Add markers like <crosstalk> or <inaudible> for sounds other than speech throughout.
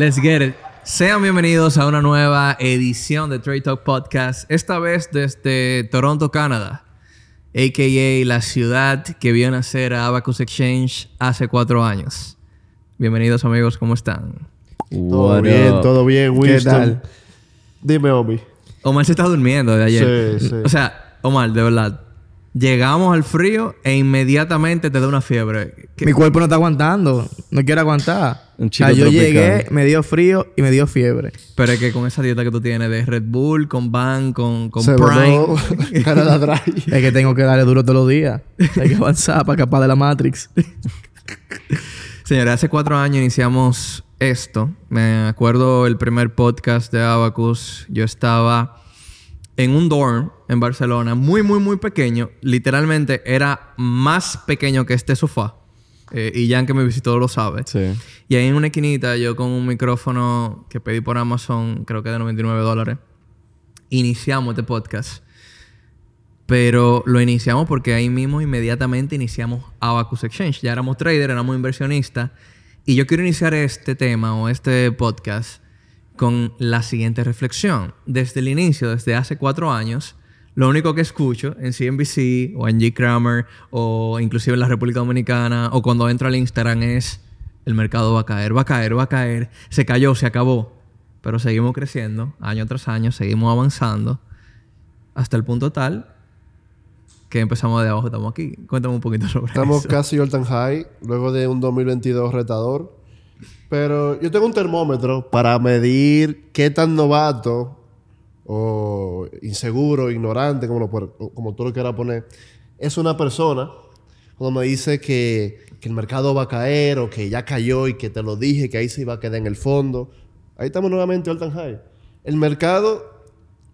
Let's get it. Sean bienvenidos a una nueva edición de Trade Talk Podcast, esta vez desde Toronto, Canadá, a.k.a. la ciudad que vio nacer a Abacus Exchange hace cuatro años. Bienvenidos amigos, ¿cómo están? Todo What bien, up? todo bien, ¿Qué Winston. tal? Dime, Omi. Omar se está durmiendo de ayer. Sí, sí. O sea, Omar, de verdad, llegamos al frío e inmediatamente te da una fiebre. ¿Qué- Mi cuerpo no está aguantando. No quiere aguantar. Un o sea, chico yo tropical. llegué, me dio frío y me dio fiebre. Pero es que con esa dieta que tú tienes de Red Bull, con Ban, con, con Se Prime... <laughs> Es que tengo que darle duro todos los días. Hay que avanzar para escapar de la Matrix. <laughs> Señores, hace cuatro años iniciamos esto. Me acuerdo el primer podcast de Abacus. Yo estaba en un dorm en Barcelona, muy, muy, muy pequeño. Literalmente era más pequeño que este sofá. Eh, y Jan que me visitó lo sabe. Sí. Y ahí en una esquinita, yo con un micrófono que pedí por Amazon, creo que de 99 dólares, iniciamos este podcast. Pero lo iniciamos porque ahí mismo inmediatamente iniciamos Abacus Exchange. Ya éramos trader, éramos inversionistas. Y yo quiero iniciar este tema o este podcast con la siguiente reflexión. Desde el inicio, desde hace cuatro años, lo único que escucho en CNBC o en G. Kramer o inclusive en la República Dominicana o cuando entro al Instagram es el mercado va a caer, va a caer, va a caer, se cayó, se acabó. Pero seguimos creciendo año tras año, seguimos avanzando hasta el punto tal que empezamos de abajo, estamos aquí. Cuéntame un poquito sobre Estamos eso. casi all time high, luego de un 2022 retador. Pero yo tengo un termómetro para medir qué tan novato o inseguro, ignorante, como, lo como tú lo quieras poner, es una persona cuando me dice que, el mercado va a caer o que ya cayó y que te lo dije, que ahí se iba a quedar en el fondo. Ahí estamos nuevamente time high. El mercado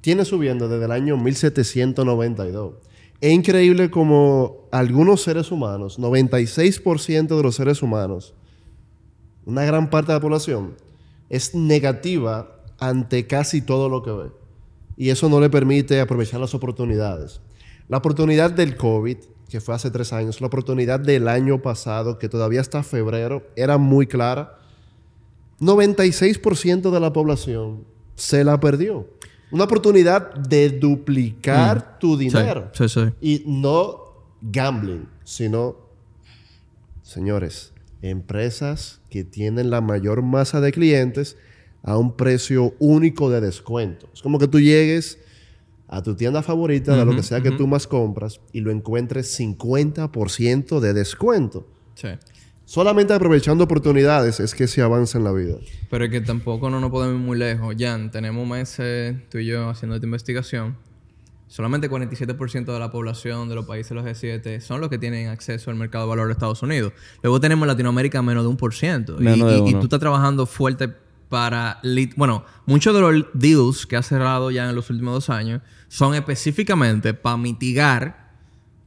tiene subiendo desde el año 1792. Es increíble como algunos seres humanos, 96% de los seres humanos, una gran parte de la población, es negativa ante casi todo lo que ve. Y eso no le permite aprovechar las oportunidades. La oportunidad del COVID, que fue hace tres años, la oportunidad del año pasado, que todavía está febrero, era muy clara. 96% de la población se la perdió. Una oportunidad de duplicar tu dinero. Sí, sí, sí. Y no gambling, sino, señores, empresas que tienen la mayor masa de clientes a un precio único de descuento. Es como que tú llegues a tu tienda favorita de lo que sea que tú más compras y lo encuentres 50% de descuento. Sí. Solamente aprovechando oportunidades es que se avanza en la vida. Pero es que tampoco no nos podemos ir muy lejos. Jan, tenemos meses tú y yo haciendo esta investigación. Solamente 47% de la población de los países de los G7 son los que tienen acceso al mercado de valor de Estados Unidos. Luego tenemos en Latinoamérica menos de un por ciento. Y, tú estás trabajando fuerte para... Bueno, muchos de los deals que has cerrado ya en los últimos dos años son específicamente para mitigar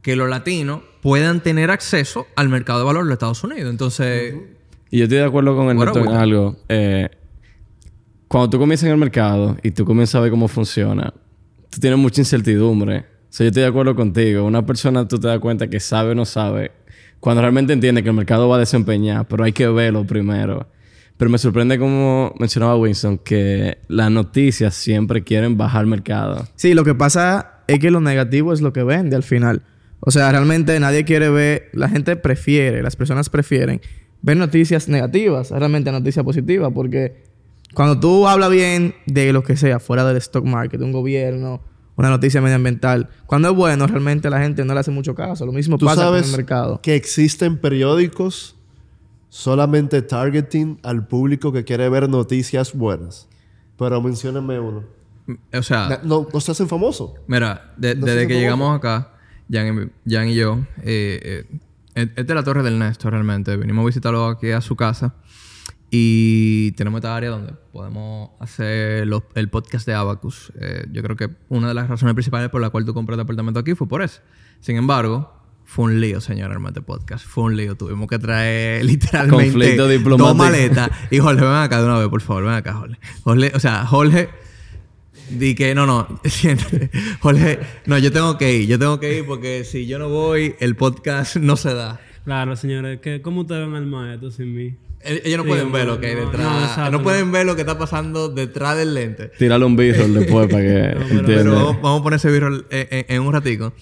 que los latinos puedan tener acceso al mercado de valor de Estados Unidos. Entonces... Y yo estoy de acuerdo con el Bueno, bueno. algo. Eh, cuando tú comienzas en el mercado y tú comienzas a ver cómo funciona, tú tienes mucha incertidumbre. O sea, yo estoy de acuerdo contigo. Una persona tú te das cuenta que sabe o no sabe. Cuando realmente entiende que el mercado va a desempeñar, pero hay que verlo primero. Pero me sorprende como mencionaba Winston que las noticias siempre quieren bajar mercado. Sí, lo que pasa es que lo negativo es lo que vende al final. O sea, realmente nadie quiere ver, la gente prefiere, las personas prefieren ver noticias negativas, realmente noticias positivas, porque cuando tú hablas bien de lo que sea, fuera del stock market, de un gobierno, una noticia medioambiental, cuando es bueno, realmente la gente no le hace mucho caso. Lo mismo Tú pasa con sabes el mercado. que existen periódicos solamente targeting al público que quiere ver noticias buenas. Pero menciónenme uno. O sea... No, no se hacen famosos. Mira, de- No desde que llegamos acá, Jan y, Jan y yo, eh, eh, es es de la Torre del Néstor realmente. Venimos a visitarlo aquí a su casa y tenemos esta área donde podemos hacer los- el podcast de Abacus. Eh, yo creo que una de las razones principales por la cual tú compraste apartamento aquí fue por eso. Sin embargo, fue un lío, señor, armar este podcast. Fue un lío. Tuvimos que traer <laughs> literalmente Conflicto dos diplomático. maletas. Y Jorge, ven acá de una vez, por favor. Ven acá, Jorge. Jorge o sea, Jorge... Di que no, no, <laughs> siéntate. Jorge, no, yo tengo que ir, yo tengo que ir porque si yo no voy, el podcast no se da. Claro, señores, ¿qué, ¿cómo ustedes ven al maestro sin mí? El- Ellos no Sí, pueden ver no, lo que hay no, detrás. no, No, no. pueden ver lo que está pasando detrás del lente. Tírale un b-roll <laughs> después para que pero- entiendan. Pero vamos, vamos a poner ese virus en, en- en un ratico.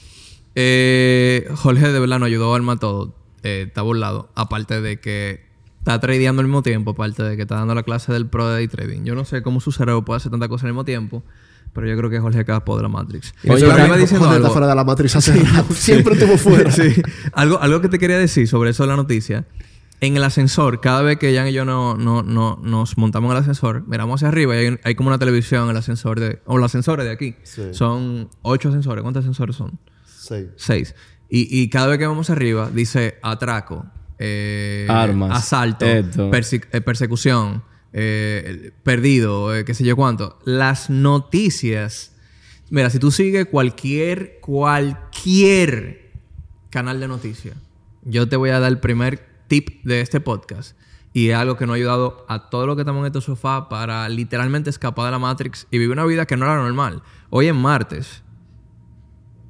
Eh, Jorge de verdad nos ayudó a armar todo. Eh, está burlado. Aparte de que está tradeando al mismo tiempo. Aparte de que está dando la clase del pro de day trading. Yo no sé cómo su cerebro puede hacer tanta cosa al mismo tiempo. Pero yo creo que Jorge capo de la Matrix. Oye, Pero iba diciendo Joder, está fuera de la matriz hace <laughs> rato. Siempre estuvo fuera. <laughs> Sí. Algo, algo que te quería decir sobre eso de la noticia. En el ascensor, cada vez que Jan y yo no, no, no, nos montamos en el ascensor, miramos hacia arriba y hay, hay como una televisión en el ascensor de... O los ascensores de aquí. Sí. Son ocho ascensores. ¿Cuántos ascensores son? Sí. Seis. Y, y cada vez que vamos arriba, dice atraco, eh, Armas, asalto, esto. perse- eh, persecución, eh, perdido, eh, qué sé yo cuánto. Las noticias. Mira, si tú sigues cualquier, cualquier canal de noticias, yo te voy a dar el primer tip de este podcast. Y es algo que nos ha ayudado a todos los que estamos en este sofá para literalmente escapar de la Matrix y vivir una vida que no era normal. Hoy es martes.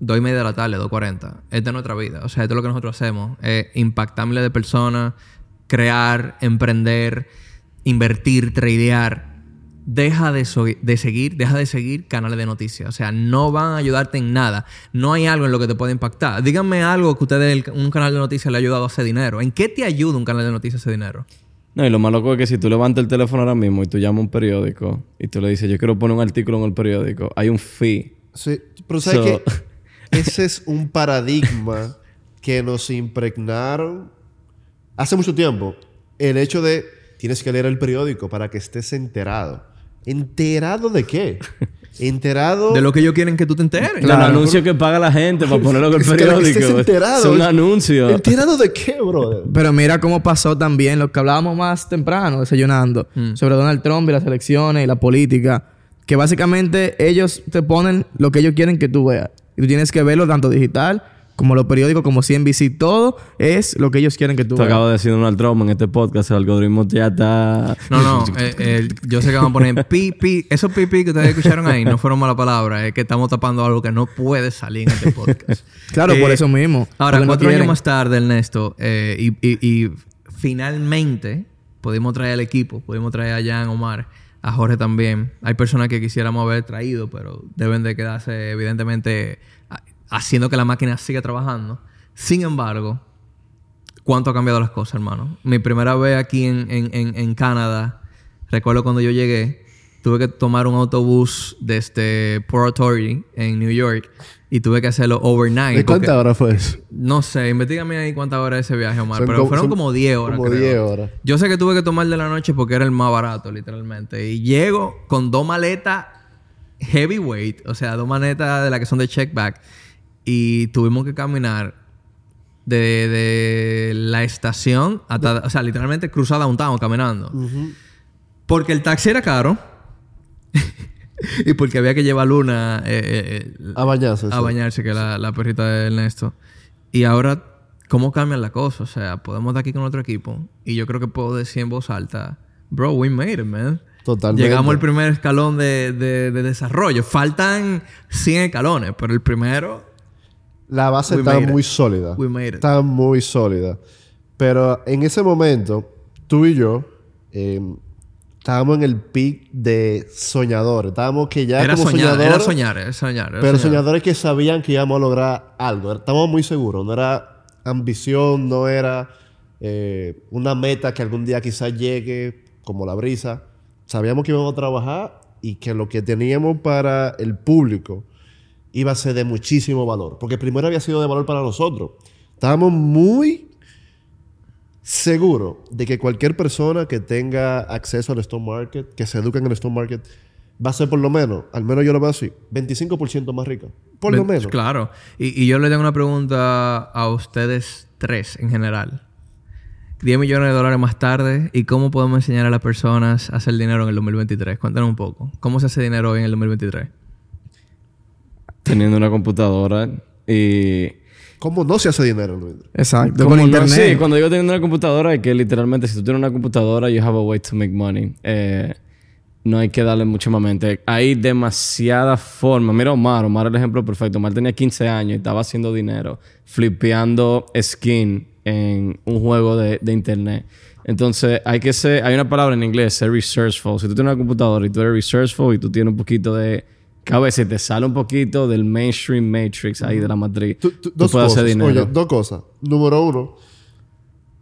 Dos y media de la tarde, 2.40. Esta es nuestra vida. O sea, esto es lo que nosotros hacemos. Impactar miles de personas, crear, emprender, invertir, tradear. Deja de, so- de seguir, deja de seguir canales de noticias. O sea, no van a ayudarte en nada. No hay algo en lo que te pueda impactar. Díganme algo que ustedes, un canal de noticias le ha ayudado a hacer dinero. ¿En qué te ayuda un canal de noticias a hacer dinero? No, y lo más loco es que si tú levantas el teléfono ahora mismo y tú llamas a un periódico y tú le dices, yo quiero poner un artículo en el periódico, hay un fee. Sí, pero ¿sabes So- qué? <laughs> Ese es un paradigma que nos impregnaron hace mucho tiempo. El hecho de tienes que leer el periódico para que estés enterado. ¿Enterado de qué? Enterado... De lo que ellos quieren que tú te enteres. Los anuncios que paga la gente para ponerlo en el Es periódico. estés enterado. Son anuncios. ¿Enterado de qué, brother? Pero mira cómo pasó también lo que hablábamos más temprano, desayunando, sobre Donald Trump y las elecciones y la política. Que básicamente ellos te ponen lo que ellos quieren que tú veas. Y tú tienes que verlo tanto digital como los periódicos, como CNBC. Todo es lo que ellos quieren que tú veas. acabas de decir Donald Trump en este podcast, el algoritmo ya está... No, no, <laughs> eh, eh, yo sé que van a poner pi, pi. Esos pi, pi que ustedes escucharon ahí no fueron malas palabras. Es que estamos tapando algo que no puede salir en este podcast. <laughs> Claro, Eh, por eso mismo. Ahora, Porque no cuatro años más tarde, Ernesto, eh, y, y- y finalmente pudimos traer al equipo, pudimos traer a Jan, Omar, a Jorge también. Hay personas que quisiéramos haber traído, pero deben de quedarse, evidentemente, haciendo que la máquina siga trabajando. Sin embargo, ¿cuánto ha cambiado las cosas, hermano? Mi primera vez aquí en, en- en- en Canadá, recuerdo cuando yo llegué, tuve que tomar un autobús desde Port Authority en New York y tuve que hacerlo overnight. ¿De cuántas horas fue eso? no sé, investigame ahí cuántas horas ese viaje, Omar. Son pero como- fueron como 10 horas. como creo. 10 horas. Yo sé que tuve que tomar de la noche porque era el más barato, literalmente. Y llego con dos maletas heavyweight, o sea, dos maletas de las que son de checkback. Y tuvimos que caminar de, de la estación hasta, o sea, literalmente cruzar downtown caminando. Porque el taxi era caro. <laughs> y porque había que llevar Luna eh, eh, eh, A bañarse. a sí. bañarse, que la, la perrita de Ernesto. Y ahora, ¿cómo cambian las cosas? O sea, podemos estar aquí con otro equipo. Y yo creo que puedo decir en voz alta, bro, we made it, man. Totalmente. Llegamos al primer escalón de, de- de desarrollo. Faltan 100 escalones, pero el primero, La base We it. muy sólida. We made it. Está muy sólida. Pero en ese momento, tú y yo eh, estábamos en el pic de soñadores. Estábamos que ya era como soñar, soñadores. era soñar, era soñar. era Pero soñar. soñadores que sabían que íbamos a lograr algo. Estábamos muy seguros. No era ambición, no era eh, una meta que algún día quizás llegue como la brisa. Sabíamos que íbamos a trabajar y que lo que teníamos para el público iba a ser de muchísimo valor. Porque primero había sido de valor para nosotros. Estábamos muy seguros de que cualquier persona que tenga acceso al stock market, que se eduque en el stock market, va a ser por lo menos, al menos yo lo veo así, 25% más rica. Por lo menos. Claro. Y, y yo le tengo una pregunta a ustedes tres en general. 10 millones de dólares más tarde. ¿Y cómo podemos enseñar a las personas a hacer dinero en el 2023? Cuéntanos un poco. ¿Cómo se hace dinero hoy en el 2023? Teniendo una computadora y... ¿Cómo no se hace dinero, Luis? Exacto. Como Con no- internet. sí, cuando digo teniendo una computadora, es que literalmente si tú tienes una computadora, you have a way to make money. Eh, no hay que darle mucho más mente. Hay demasiadas formas. Mira Omar, Omar es el ejemplo perfecto. Omar tenía 15 años y estaba haciendo dinero, flipeando skin en un juego de, de internet. Entonces, hay que ser, hay una palabra en inglés, ser researchful. Si tú tienes una computadora y tú eres researchful y tú tienes un poquito de cabeza y te sale un poquito del mainstream matrix ahí de la matriz, Tú- tú, tú- dos puedes cosas. hacer dinero. Oye, dos cosas. Número uno,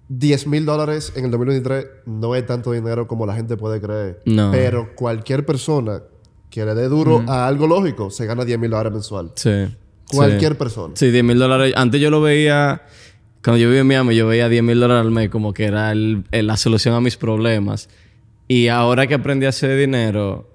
10 mil dólares en el 2023 no es tanto dinero como la gente puede creer. No. Pero cualquier persona que le dé duro a algo lógico se gana 10 mil dólares mensual. sí. Cualquier sí. persona. Sí, 10 mil dólares. Antes yo lo veía, cuando yo vivía en Miami, yo veía 10 mil dólares al mes como que era el- el- la solución a mis problemas. Y ahora que aprendí a hacer dinero,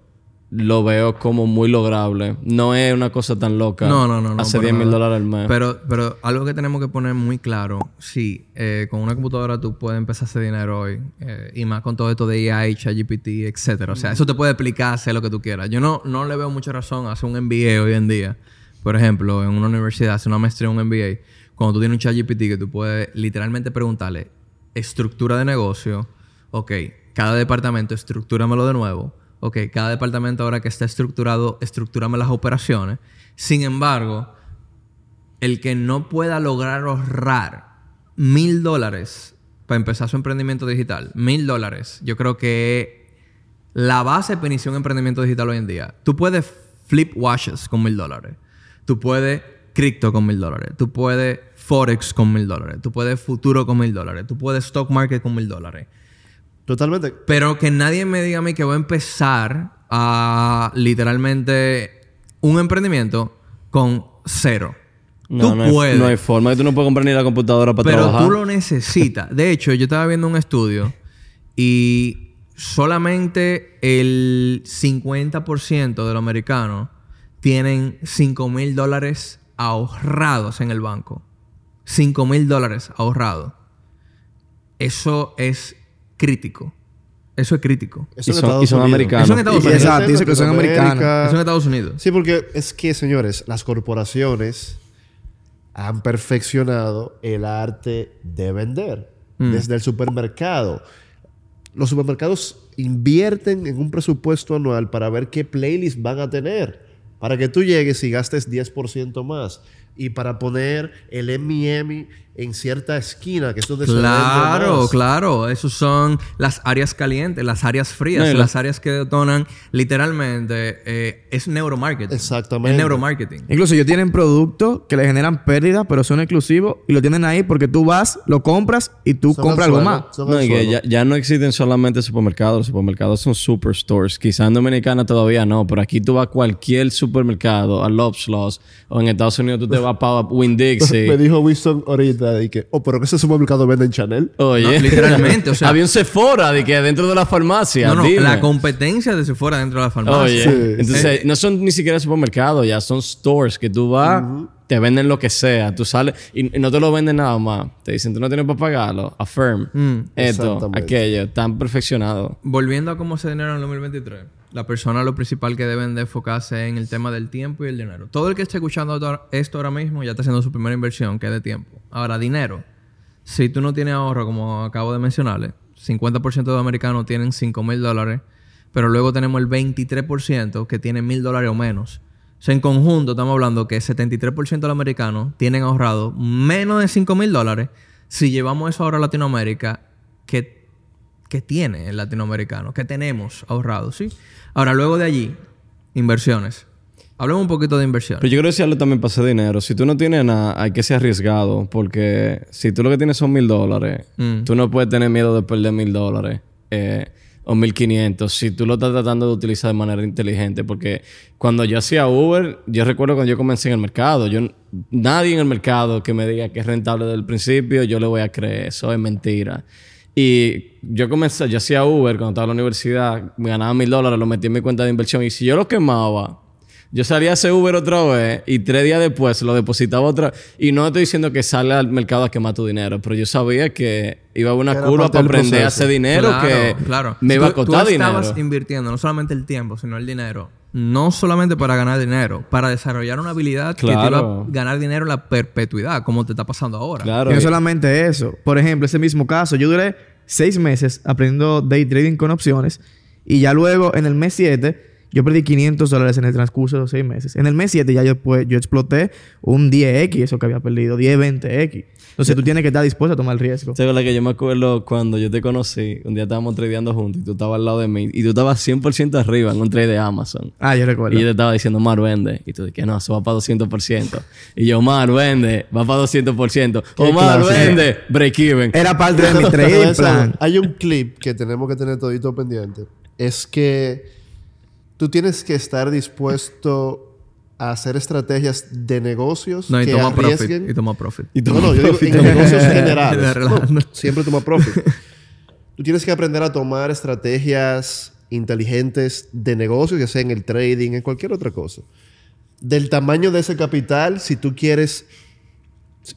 lo veo como muy lograble. No es una cosa tan loca. No, no, no. para 10 mil dólares al mes. Pero, pero algo que tenemos que poner muy claro, sí, eh, con una computadora tú puedes empezar a hacer dinero hoy, eh, y más con todo esto de AI, ChatGPT, etcétera. O sea, eso te puede explicar, hacer lo que tú quieras. Yo no, no le veo mucha razón a hacer un MBA hoy en día. Por ejemplo, en una universidad, hacer una maestría en un MBA, cuando tú tienes un ChatGPT que tú puedes literalmente preguntarle estructura de negocio, ok, cada departamento estructúramelo de nuevo, ok, cada departamento ahora que está estructurado, estructúrame las operaciones. Sin embargo, el que no pueda lograr ahorrar mil dólares para empezar su emprendimiento digital, mil dólares, yo creo que la base para iniciar un emprendimiento digital hoy en día. Tú puedes flip washes con mil dólares. Tú puedes cripto con mil dólares. Tú puedes forex con mil dólares. Tú puedes futuro con mil dólares. Tú puedes stock market con mil dólares. Totalmente. Pero que nadie me diga a mí que voy a empezar a literalmente un emprendimiento con cero. no, tú no, hay, puedes. no hay forma. Tú no puedes comprar ni la computadora para Pero trabajar. tú lo necesitas. De hecho, yo estaba viendo un estudio y solamente el 50% de los americanos tienen 5 mil dólares ahorrados en el banco. 5 mil dólares ahorrados. Eso es crítico. Eso es crítico. Eso Y son- Estados y son Unidos. americanos. Eso en Estados Y Unidos. Exacto, dice que son americanos. Eso en Estados Unidos. Sí, porque es que, señores, las corporaciones han perfeccionado el arte de vender Mm. desde el supermercado. Los supermercados invierten en un presupuesto anual para ver qué playlist van a tener. Para que tú llegues y gastes 10% más. Y para poner el M&M en cierta esquina, que es donde se vende Claro, claro. Esos son las áreas calientes, las áreas frías, No, y la- las áreas que detonan literalmente. eh, es neuromarketing. Exactamente. Es neuromarketing. Incluso ellos tienen productos que le generan pérdidas, pero son exclusivos y lo tienen ahí porque tú vas, lo compras y tú Son compras al algo más. No, y que ya, ya no existen solamente supermercados. Los supermercados son superstores. Quizás en Dominicana todavía no, pero aquí tú vas a cualquier supermercado, a Lobslaws, o en Estados Unidos tú te vas para Winn-Dixie. <laughs> Me dijo Winston ahorita de que, oh, pero que ese supermercado vende en Chanel. Oye, No, literalmente, o <laughs> sea- había un Sephora de que dentro de la farmacia. No, no, dime. la competencia de fuera dentro de la farmacia. Oye, Sí. entonces Eh, no son ni siquiera supermercados, ya son stores que tú vas, te venden lo que sea, tú sales y, no te lo venden nada más. Te dicen, tú no tienes para pagarlo, affirm, Mm. esto, aquello, tan perfeccionado. Volviendo a cómo se dinero en el 2023, la persona lo principal que deben de enfocarse en el tema del tiempo y el dinero. Todo el que esté escuchando esto- ahora mismo ya está haciendo su primera inversión, que es de tiempo. Ahora, dinero. Si tú no tienes ahorro, como acabo de mencionarle, 50% de los americanos tienen 5 mil dólares, pero luego tenemos el 23% que tienen mil dólares o menos. O sea, en conjunto estamos hablando que 73% de los americanos tienen ahorrado menos de 5 mil dólares. Si llevamos eso ahora a Latinoamérica, ¿qué, qué tiene el latinoamericano? ¿Qué tenemos ahorrado? ¿sí? Ahora, luego de allí, inversiones. Hablemos un poquito de inversiones. Pero yo quiero decirlo también para ese dinero. Si tú no tienes nada, hay que ser arriesgado. Porque si tú lo que tienes son mil dólares, Mm. tú no puedes tener miedo de perder mil dólares. eh, o mil quinientos. Si tú lo estás tratando de utilizar de manera inteligente. Porque cuando yo hacía Uber, yo recuerdo cuando yo comencé en el mercado. Yo, nadie en el mercado que me diga que es rentable desde el principio, yo le voy a creer. Eso es mentira. Y yo comencé, yo hacía Uber cuando estaba en la universidad, me ganaba mil dólares, lo metí en mi cuenta de inversión. Y si yo lo quemaba, yo salía a ese Uber otra vez y tres días después lo depositaba otra. Y no estoy diciendo que sale al mercado a quemar tu dinero, pero yo sabía que iba a haber una Era curva para aprender a hacer dinero Claro, que claro. me iba a Tú- costar tú dinero. estabas invirtiendo no solamente el tiempo, sino el dinero. No solamente para ganar dinero, para desarrollar una habilidad que te iba a Claro. ganar dinero en la perpetuidad, como te está pasando ahora. Claro. Y no solamente eso. Por ejemplo, ese mismo caso, yo duré seis meses aprendiendo day trading con opciones y ya luego en el mes 7 Yo perdí 500 dólares en el transcurso de los seis meses. En el mes 7 ya yo, pues, yo exploté un 10X, eso que había perdido, 10, 20X. Entonces tú tienes que estar dispuesto a tomar el riesgo. ¿Sabes la que yo me acuerdo cuando yo te conocí? Un día estábamos tradeando juntos y tú estabas al lado de mí y tú estabas 100% arriba en un trade de Amazon. Ah, yo recuerdo. Y yo te estaba diciendo, Mar, vende. Y tú dijiste, no, eso va para 200%. Y yo, Mar, vende, va para 200%. Omar, clase. vende, break even. Era parte de mi <laughs> trading plan. Hay un clip que tenemos que tener todito pendiente. Es que tú tienes que estar dispuesto a hacer estrategias de negocios No, y que toma profit. Y toma profit. no, no, yo digo en negocios <laughs> generales. No, siempre toma profit. Tú tienes que aprender a tomar estrategias inteligentes de negocios, ya sea en el trading, en cualquier otra cosa. Del tamaño de ese capital, si tú quieres,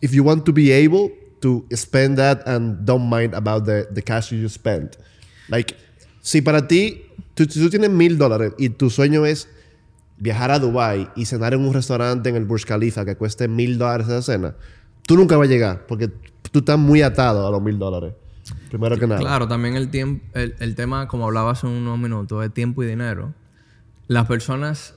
if you want to be able to spend that and don't mind about the, the cash you spent. Like, si para ti, tú, tú tienes mil dólares y tu sueño es viajar a Dubai y cenar en un restaurante en el Burj Khalifa que cueste mil dólares esa cena, tú nunca vas a llegar porque tú estás muy atado a los mil dólares. Primero que nada. Claro, también el tiempo, el, el tema, como hablaba hace unos minutos, de tiempo y dinero. Las personas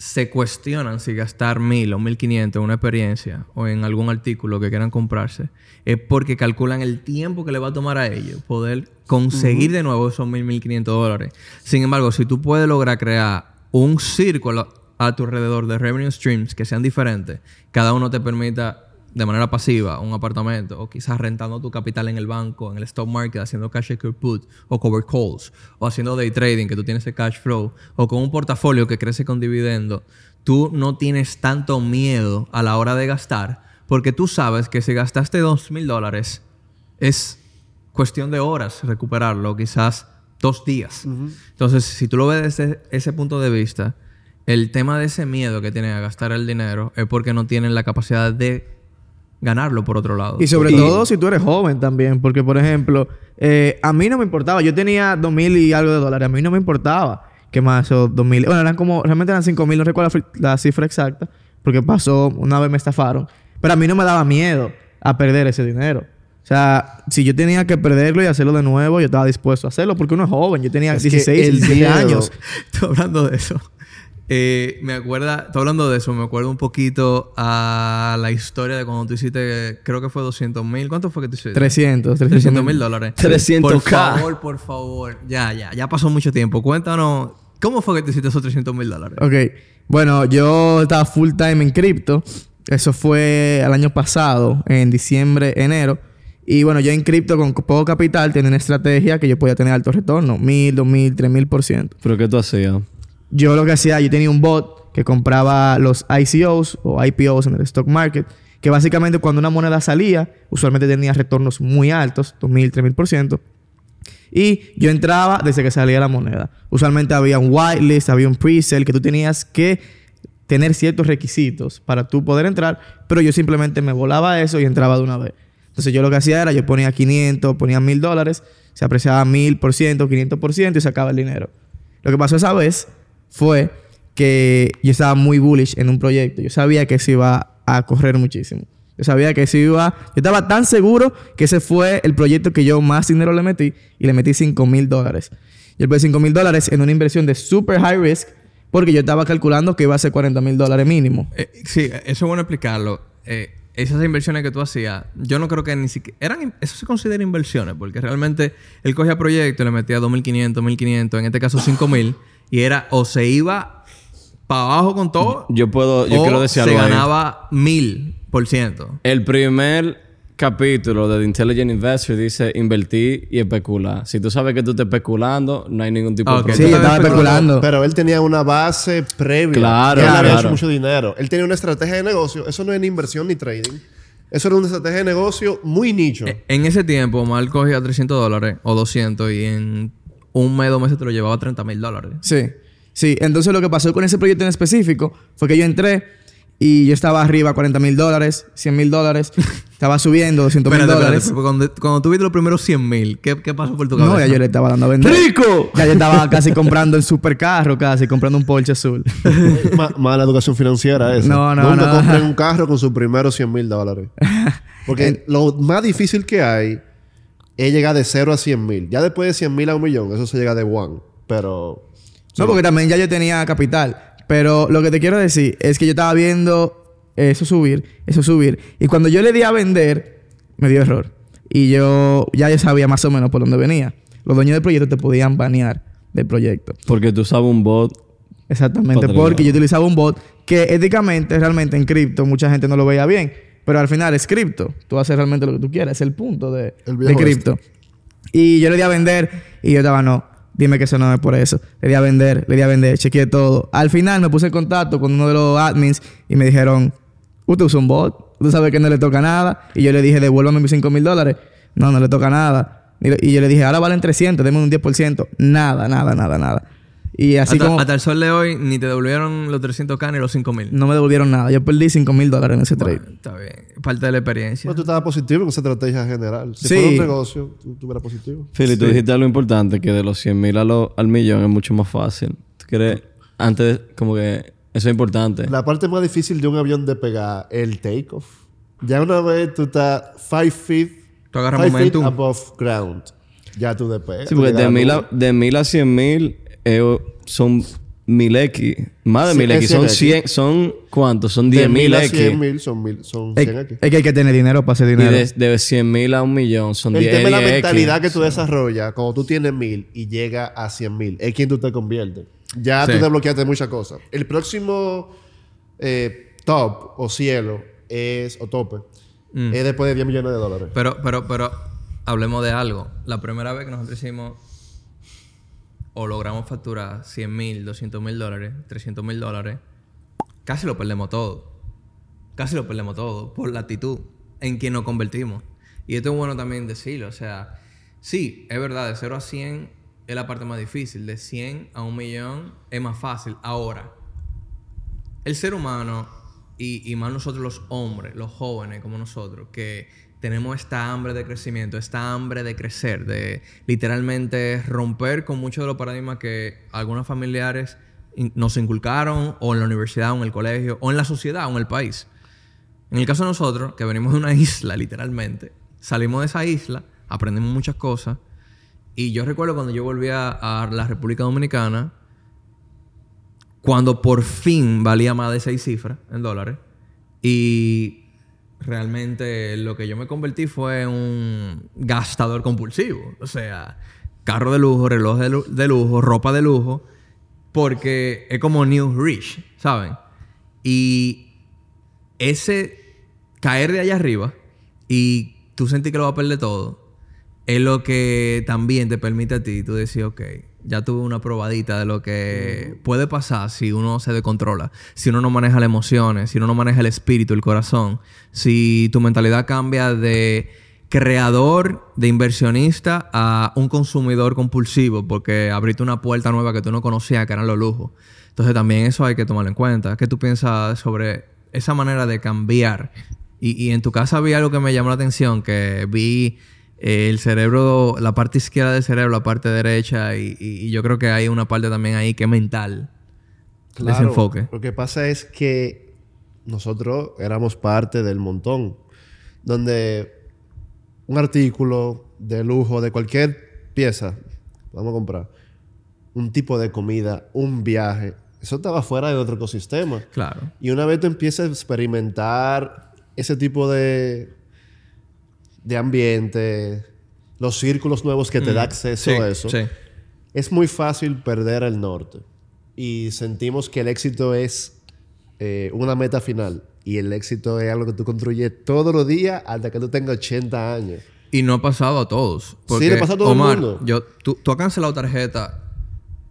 se cuestionan si gastar mil o mil quinientos en una experiencia o en algún artículo que quieran comprarse, es porque calculan el tiempo que le va a tomar a ellos poder conseguir de nuevo esos mil, mil quinientos dólares. Sin embargo, si tú puedes lograr crear un círculo a tu alrededor de revenue streams que sean diferentes, cada uno te permita de manera pasiva un apartamento o quizás rentando tu capital en el banco, en el stock market, haciendo cash secure put o cover calls o haciendo day trading que tú tienes ese cash flow o con un portafolio que crece con dividendo, tú no tienes tanto miedo a la hora de gastar porque tú sabes que si gastaste dos mil dólares es cuestión de horas recuperarlo, quizás dos días. Entonces, si tú lo ves desde ese punto de vista, el tema de ese miedo que tienen a gastar el dinero es porque no tienen la capacidad de ganarlo por otro lado. Y sobre todo si tú eres joven también, porque por ejemplo, eh, a mí no me importaba, yo tenía dos mil y algo de dólares, a mí no me importaba que más esos dos mil, bueno, eran como, realmente eran cinco mil, no recuerdo la, cifra exacta, porque pasó, una vez me estafaron, pero a mí no me daba miedo a perder ese dinero. O sea, si yo tenía que perderlo y hacerlo de nuevo, yo estaba dispuesto a hacerlo, porque uno es joven, yo tenía Es que 16, el 17 miedo- años. <laughs> Estoy hablando de eso. Eh, me acuerda, estoy hablando de eso, me acuerdo un poquito a la historia de cuando tú hiciste, creo que fue 200 mil. ¿Cuánto fue que tú hiciste? 300, 300 mil dólares. 300K. Por favor, por favor. Ya, ya, ya pasó mucho tiempo. Cuéntanos, ¿cómo fue que tú hiciste esos 300 mil dólares? Ok. Bueno, yo estaba full time en cripto. Eso fue el año pasado, en diciembre, enero. Y bueno, yo en cripto con poco capital tenía una estrategia que yo podía tener alto retorno. Mil, dos mil, tres mil por ciento. ¿Pero qué tú hacías? Yo lo que hacía, yo tenía un bot que compraba los ICOs o IPOs en el stock market. Que básicamente cuando una moneda salía, usualmente tenía retornos muy altos, dos mil, tres mil por ciento. Y yo entraba desde que salía la moneda. Usualmente había un whitelist, había un pre-sale que tú tenías que tener ciertos requisitos para tú poder entrar, pero yo simplemente me volaba eso y entraba de una vez. Entonces yo lo que hacía era, yo ponía 500, ponía 1000 dólares, se apreciaba 1000%, 500% y sacaba el dinero. Lo que pasó esa vez fue que yo estaba muy bullish en un proyecto. Yo sabía que se iba a correr muchísimo. Yo sabía que se iba... Yo estaba tan seguro que ese fue el proyecto que yo más dinero le metí y le metí 5 mil dólares. Yo puse 5 mil dólares en una inversión de super high risk porque yo estaba calculando que iba a ser 40 mil dólares mínimo. Eh, sí, eso es bueno explicarlo. Eh, esas inversiones que tú hacías, yo no creo que ni siquiera... Eran, eso se considera inversiones, porque realmente él cogía proyectos y le metía 2.500, 1.500, en este caso 5.000, y era o se iba para abajo con todo, Yo puedo, yo o quiero decir se algo ahí. ganaba 1.000%. El primer capítulo de The Intelligent Investor dice invertir y especular. Si tú sabes que tú estás especulando, no hay ningún tipo de ok. problema. Sí, yo estaba especulando. Pero él tenía una base previa. Claro, él había claro. hecho mucho dinero. Él tenía una estrategia de negocio. Eso no es ni inversión ni trading. Eso era una estrategia de negocio muy nicho. Eh, En ese tiempo, Mal cogía 300 dólares o 200 y en un mes, dos meses te lo llevaba a 30 mil dólares. Sí. Sí. Entonces lo que pasó con ese proyecto en específico fue que yo entré y yo estaba arriba 40 mil dólares, 100 mil dólares. <laughs> estaba subiendo 200 mil dólares. cuando, cuando tuviste los primeros 100 mil, ¿qué, ¿qué pasó por tu cabeza? No, ya yo le estaba dando a vender. ¡Rico! Ya yo estaba <laughs> casi comprando el supercarro, casi comprando un Porsche azul. <laughs> Ma- mala educación financiera esa. No, no, Nunca no. compren un carro con sus primeros 100 mil dólares. Porque lo más difícil que hay es llegar de 0 a 100 mil. Ya después de 100 mil a un millón, eso se llega de one. Pero No, porque también ya yo tenía capital. Pero lo que te quiero decir es que yo estaba viendo eso subir, eso subir. Y cuando yo le di a vender, me dio error. Y yo ya yo sabía más o menos por dónde venía. Los dueños del proyecto te podían banear del proyecto. Porque tú sabes un bot. Exactamente, porque yo utilizaba un bot que éticamente, realmente en cripto, mucha gente no lo veía bien. Pero al final es cripto. Tú haces realmente lo que tú quieras. Es el punto de, de viejo cripto. Y yo le di a vender y yo estaba, no, dime que eso no es por eso. Le di a vender, le di a vender, chequeé todo. Al final me puse en contacto con uno de los admins y me dijeron, usted usa un bot, usted sabe que no le toca nada. Y yo le dije, devuélvame mis 5 mil dólares. No, no le toca nada. Y y yo le dije, ahora valen 300, deme un 10%. Nada, nada, nada, nada. Y así hasta, como... hasta el sol de hoy ni te devolvieron los 300k ni los 5000. No me devolvieron nada. Yo perdí 5 mil dólares en ese trade. Bueno, está bien. Parte de la experiencia. Pero tú estabas positivo en esa estrategia general. Si Sí. fuera un negocio, tú estuvieras positivo. Philly, tú dijiste algo importante, que de los 100 mil al millón es mucho más fácil. ¿Tú crees? Antes, como que eso es importante. La parte más difícil de un avión de pegar, el takeoff. Ya una vez tú estás 5 feet, Tú agarras five feet momentum. above ground. Ya tú despegas. Sí, porque Tú de llegas mil, a a, de mil a 100 eh, son mil X. Más de Sí, mil X. Son 100X. 100. ¿Son cuántos? Son de 10 mil X. 100 mil son, mil, son Es, 100 aquí. es que hay que tener dinero para hacer Y dinero. de, de 100 mil a un millón son El 10 tema es la 10X. mentalidad que tú desarrollas cuando tú tienes mil y llega a 100 mil. Es quien tú te conviertes. Ya Sí. tú desbloqueaste muchas cosas. El próximo eh, top o cielo es, o tope, Mm. es después de 10 millones de dólares. Pero, pero, pero, hablemos de algo. La primera vez que nosotros hicimos o logramos facturar 100 mil, 200 mil dólares, 300 mil dólares, casi lo perdemos todo. Casi lo perdemos todo por la actitud en quien nos convertimos. Y esto es bueno también decirlo. O sea, sí, es verdad, de 0 a 100 es la parte más difícil. De 100 a 1 millón es más fácil. Ahora, el ser humano y más nosotros los hombres, los jóvenes como nosotros, que tenemos esta hambre de crecimiento, esta hambre de crecer, de literalmente romper con muchos de los paradigmas que algunos familiares nos inculcaron o en la universidad o en el colegio o en la sociedad o en el país. En el caso de nosotros, que venimos de una <laughs> isla literalmente, salimos de esa isla, aprendimos muchas cosas y yo recuerdo cuando yo volví a, a la República Dominicana, cuando por fin valía más de seis cifras en dólares. Y realmente lo que yo me convertí fue un gastador compulsivo. O sea, carro de lujo, reloj de, lu- de lujo, ropa de lujo. Porque es como New Rich, ¿saben? Y ese caer de allá arriba y tú sentir que lo vas a perder todo, es lo que también te permite a ti, tú decir, ok, ya tuve una probadita de lo que puede pasar si uno se descontrola, si uno no maneja las emociones, si uno no maneja el espíritu, el corazón, si tu mentalidad cambia de creador, de inversionista a un consumidor compulsivo, porque abriste una puerta nueva que tú no conocías, que eran los lujos. Entonces también eso hay que tomarlo en cuenta. ¿Qué tú piensas sobre esa manera de cambiar? Y, y en tu casa había algo que me llamó la atención, que vi el cerebro, la parte izquierda del cerebro, la parte derecha, y, yo creo que hay una parte también ahí que es mental. Desenfoque. Lo que pasa es que nosotros éramos parte del montón. Donde un artículo de lujo, de cualquier pieza, vamos a comprar, un tipo de comida, un viaje, eso estaba fuera de otro ecosistema. Claro. Y una vez tú empiezas a experimentar ese tipo de, de ambiente, los círculos nuevos que te da acceso Mm. Sí, a eso, sí. es muy fácil perder el norte. Y sentimos que el éxito es eh, una meta final. Y el éxito es algo que tú construyes todos los días hasta que tú tengas 80 años. Y no ha pasado a todos. Porque, le pasa a todo el mundo. Yo, tú, tú has cancelado tarjeta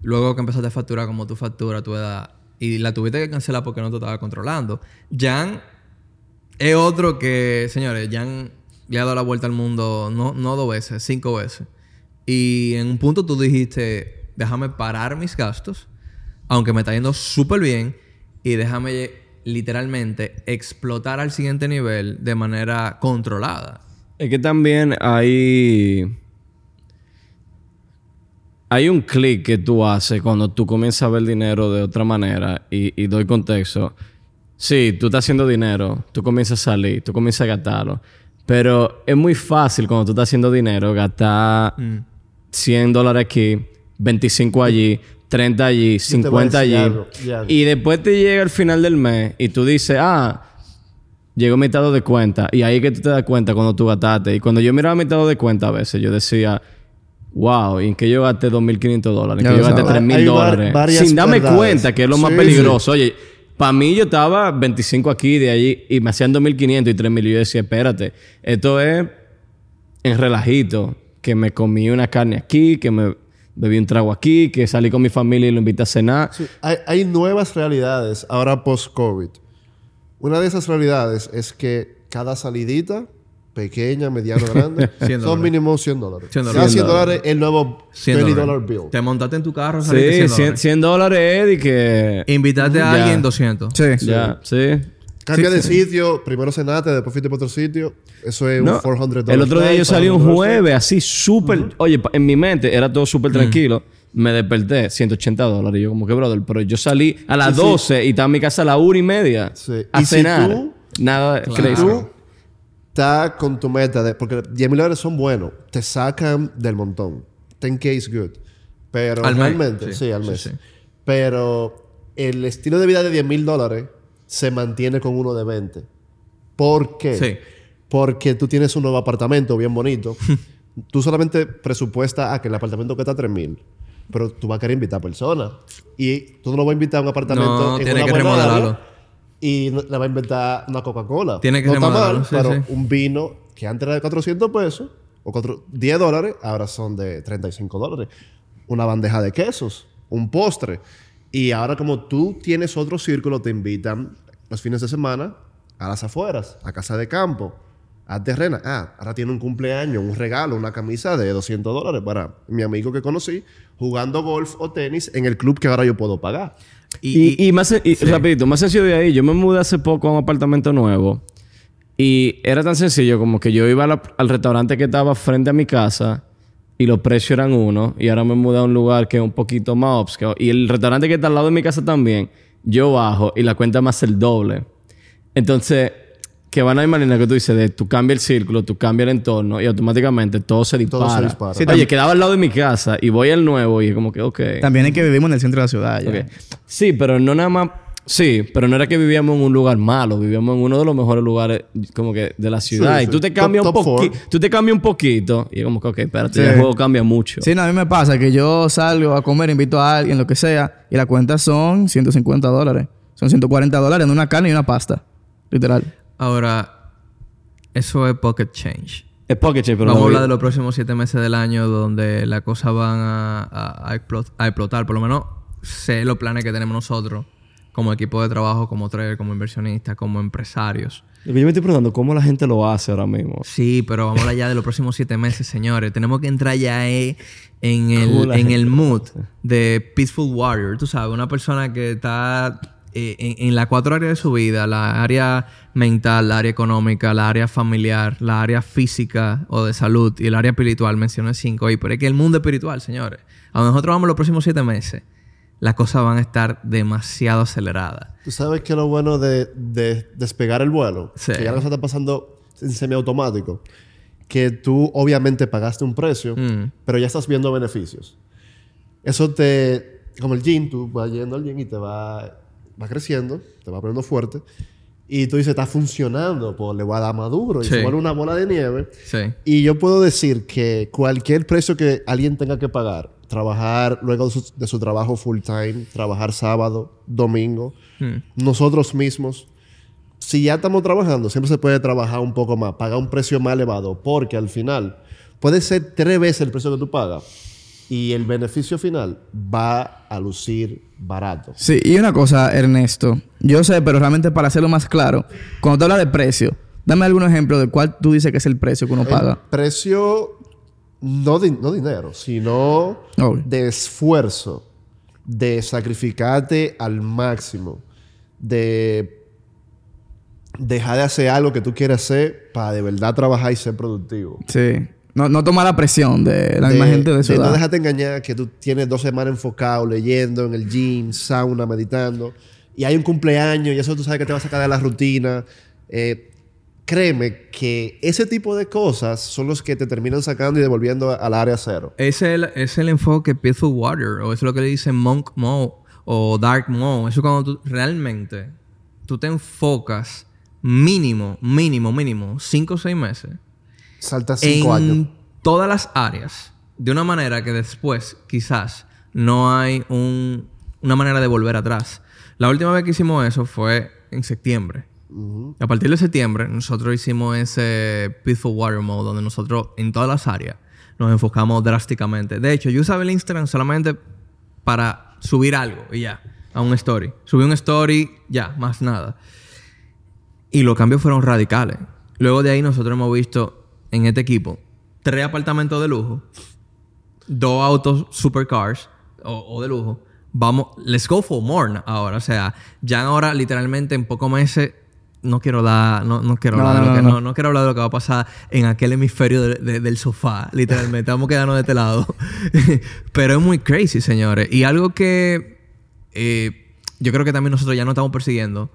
luego que empezaste a facturar como tú facturas a tu edad. Y la tuviste que cancelar porque no te estaba controlando. Jan es otro que, señores, Jan le ha dado la vuelta al mundo no, no dos veces, cinco veces. Y en un punto tú dijiste, déjame parar mis gastos, aunque me está yendo súper bien, y déjame literalmente explotar al siguiente nivel de manera controlada. Es que también hay. Hay un clic que tú haces cuando tú comienzas a ver dinero de otra manera y, y doy contexto. Sí, tú estás haciendo dinero, tú comienzas a salir, tú comienzas a gastarlo. Pero es muy fácil cuando tú estás haciendo dinero gastar 100 dólares aquí, 25 allí, 30 allí, te 50 allí. algo. Y después te llega el final del mes y tú dices, ah, llegó mi estado de cuenta. Y ahí que tú te das cuenta cuando tú gastaste. Y cuando yo miraba mi estado de cuenta a veces, yo decía, wow, ¿y en qué yo gasté 2.500 dólares? ¿En qué yo gasté sabes. 3.000 Hay var- dólares? Sin darme verdades. cuenta que es lo más Sí, peligroso. Oye, para mí yo estaba 25 aquí de allí y me hacían 2.500 y 3.000. Y yo decía, espérate, esto es en relajito. Que me comí una carne aquí, que me bebí un trago aquí, que salí con mi familia y lo invité a cenar. Hay, hay nuevas realidades ahora post-COVID. Una de esas realidades es que cada salidita, pequeña, mediana, grande, <laughs> 100 son dólares. mínimo 100 dólares. 100 Cada dólares. 100 dólares es el nuevo 100 20 dólares. dollar bill. Te montaste en tu carro, saliste Sí, 100 100, dólares. 100 dólares es y que... Invitaste a alguien 200. Sí. Ya, sí. Cambia de sitio, primero cenaste, después fuiste para otro sitio. Eso es No, un 400 dólares. el otro día yo salí un 500 jueves así súper... Oye, pa- en mi mente era todo súper tranquilo. Me desperté 180 dólares. Y yo como que, brother, pero yo salí a las 12 y estaba en mi casa a la una y media Sí. a Y si cenar. tú- Nada Claro. crazy. Tú estás con tu meta de... Porque 10 mil dólares son buenos. Te sacan del montón. 10K is good. Pero Al mes, realmente... sí, Sí, al mes. sí. Pero el estilo de vida de 10 mil dólares se mantiene con uno de 20. ¿Por qué? Sí. Porque tú tienes un nuevo apartamento bien bonito. <laughs> tú solamente presupuestas a que el apartamento cuesta 3 mil. Pero tú vas a querer invitar personas. Y tú no lo vas a invitar a un apartamento No, en una que área. Y le va a inventar una Coca-Cola. Tiene que no está remodelarlo, mal, sí, pero sí. un vino que antes era de 400 pesos o cuatro- 10 dólares, ahora son de 35 dólares. Una bandeja de quesos, un postre. Y ahora como tú tienes otro círculo, te invitan los fines de semana a las afueras, a casa de campo, a terrena. Ah, ahora tiene un cumpleaños, un regalo, una camisa de 200 dólares para mi amigo que conocí jugando golf o tenis en el club que ahora yo puedo pagar. Y, y más, y, rapidito, más sencillo de ahí, yo me mudé hace poco a un apartamento nuevo y era tan sencillo como que yo iba la- al restaurante que estaba frente a mi casa y los precios eran uno y ahora me mudé a un lugar que es un poquito más upscale. Y el restaurante que está al lado de mi casa también, yo bajo y la cuenta más el doble. Entonces, que van a manera que tú dices de tú cambias el círculo, tú cambias el entorno y automáticamente todo se dispara. Todo se dispara. Sí, Oye, quedaba al lado de mi casa y voy al nuevo y es como que, ok. También es que vivimos en el centro de la ciudad. ya. Sí, pero no nada más. Sí, pero no era que vivíamos en un lugar malo, vivíamos en uno de los mejores lugares como que de la ciudad. Sí, y sí. tú te Top- cambias un poquito. Tú te cambias un poquito. Y es como que, ok, espérate, el juego cambia mucho. Sí, no, a mí me pasa que yo salgo a comer, invito a alguien, lo que sea, y la cuenta son 150 dólares. Son 140 dólares en una carne y una pasta. Literal. Ahora, eso es pocket change. Es pocket change, pero Vamos a hablar vi- de los próximos siete meses del año donde las cosas van a, a- a explot- a explotar. Por lo menos sé los planes que tenemos nosotros como equipo de trabajo, como trader, como inversionistas, como empresarios. Yo me estoy preguntando, ¿cómo la gente lo hace ahora mismo? Sí, pero vamos a hablar ya de los próximos siete meses, señores. Tenemos que entrar ya eh, en ¿Cómo el, la en el mood de Peaceful Warrior. Tú sabes, una persona que está eh, en, en las cuatro áreas de su vida, la área mental, la área económica, la área familiar, la área física o de salud y el área espiritual. Mencioné cinco ahí, pero es que el mundo espiritual, señores. A nosotros vamos los próximos siete meses. Las cosas van a estar demasiado aceleradas. ¿Tú sabes qué es lo bueno de, de despegar el vuelo? Sí. Que ya la cosa está pasando en semiautomático. Que tú obviamente pagaste un precio, Mm. pero ya estás viendo beneficios. Eso te... Como el gym, tú vas yendo al gym y te va, va creciendo, te va poniendo fuerte. Y tú dices, está funcionando, pues le voy a dar más duro. Y Sí. se vuelve una bola de nieve. Sí. Y yo puedo decir que cualquier precio que alguien tenga que pagar, trabajar luego de su, de su trabajo full time, trabajar sábado, domingo, Mm. nosotros mismos, si ya estamos trabajando, siempre se puede trabajar un poco más, pagar un precio más elevado, porque al final puede ser tres veces el precio que tú pagas y el beneficio final va a lucir barato. Sí, y una cosa, Ernesto. Yo sé, pero realmente para hacerlo más claro, cuando tú hablas de precio, dame algún ejemplo de cuál tú dices que es el precio que uno paga. El precio, no, di- no dinero, sino Obvio. de esfuerzo, de sacrificarte al máximo, de dejar de hacer algo que tú quieres hacer para de verdad trabajar y ser productivo. Sí. No, no tomar la presión de la misma De- gente de su de no edad. dejarte engañar que tú tienes dos semanas enfocado, leyendo en el gym, sauna, meditando, y hay un cumpleaños y eso tú sabes que te va a sacar de la rutina. Eh, créeme que ese tipo de cosas son los que te terminan sacando y devolviendo al área cero. Es el, es el enfoque Peaceful Water, o es lo que le dicen Monk Mode o Dark Mode. Eso cuando tú realmente tú te enfocas mínimo, mínimo, mínimo, 5 o 6 meses Salta cinco en años. todas las áreas de una manera que después quizás no hay un- una manera de volver atrás. La última vez que hicimos eso fue en septiembre. A partir de septiembre nosotros hicimos ese Peaceful Water Mode donde nosotros en todas las áreas nos enfocamos drásticamente. De hecho, yo usaba el Instagram solamente para subir algo y ya, a un story. Subí un story, ya, más nada. Y los cambios fueron radicales. Luego de ahí nosotros hemos visto en este equipo tres apartamentos de lujo, dos autos supercars o, o de lujo. Vamos, let's go for more ahora. O sea, ya ahora literalmente en pocos meses no quiero dar, no, no quiero No, hablar de lo que, no, no, no quiero hablar de lo que va a pasar en aquel hemisferio de- de- del sofá, literalmente. Vamos a quedarnos de este lado. <laughs> Pero es muy crazy, señores. Y algo que eh, yo creo que también nosotros ya no estamos persiguiendo.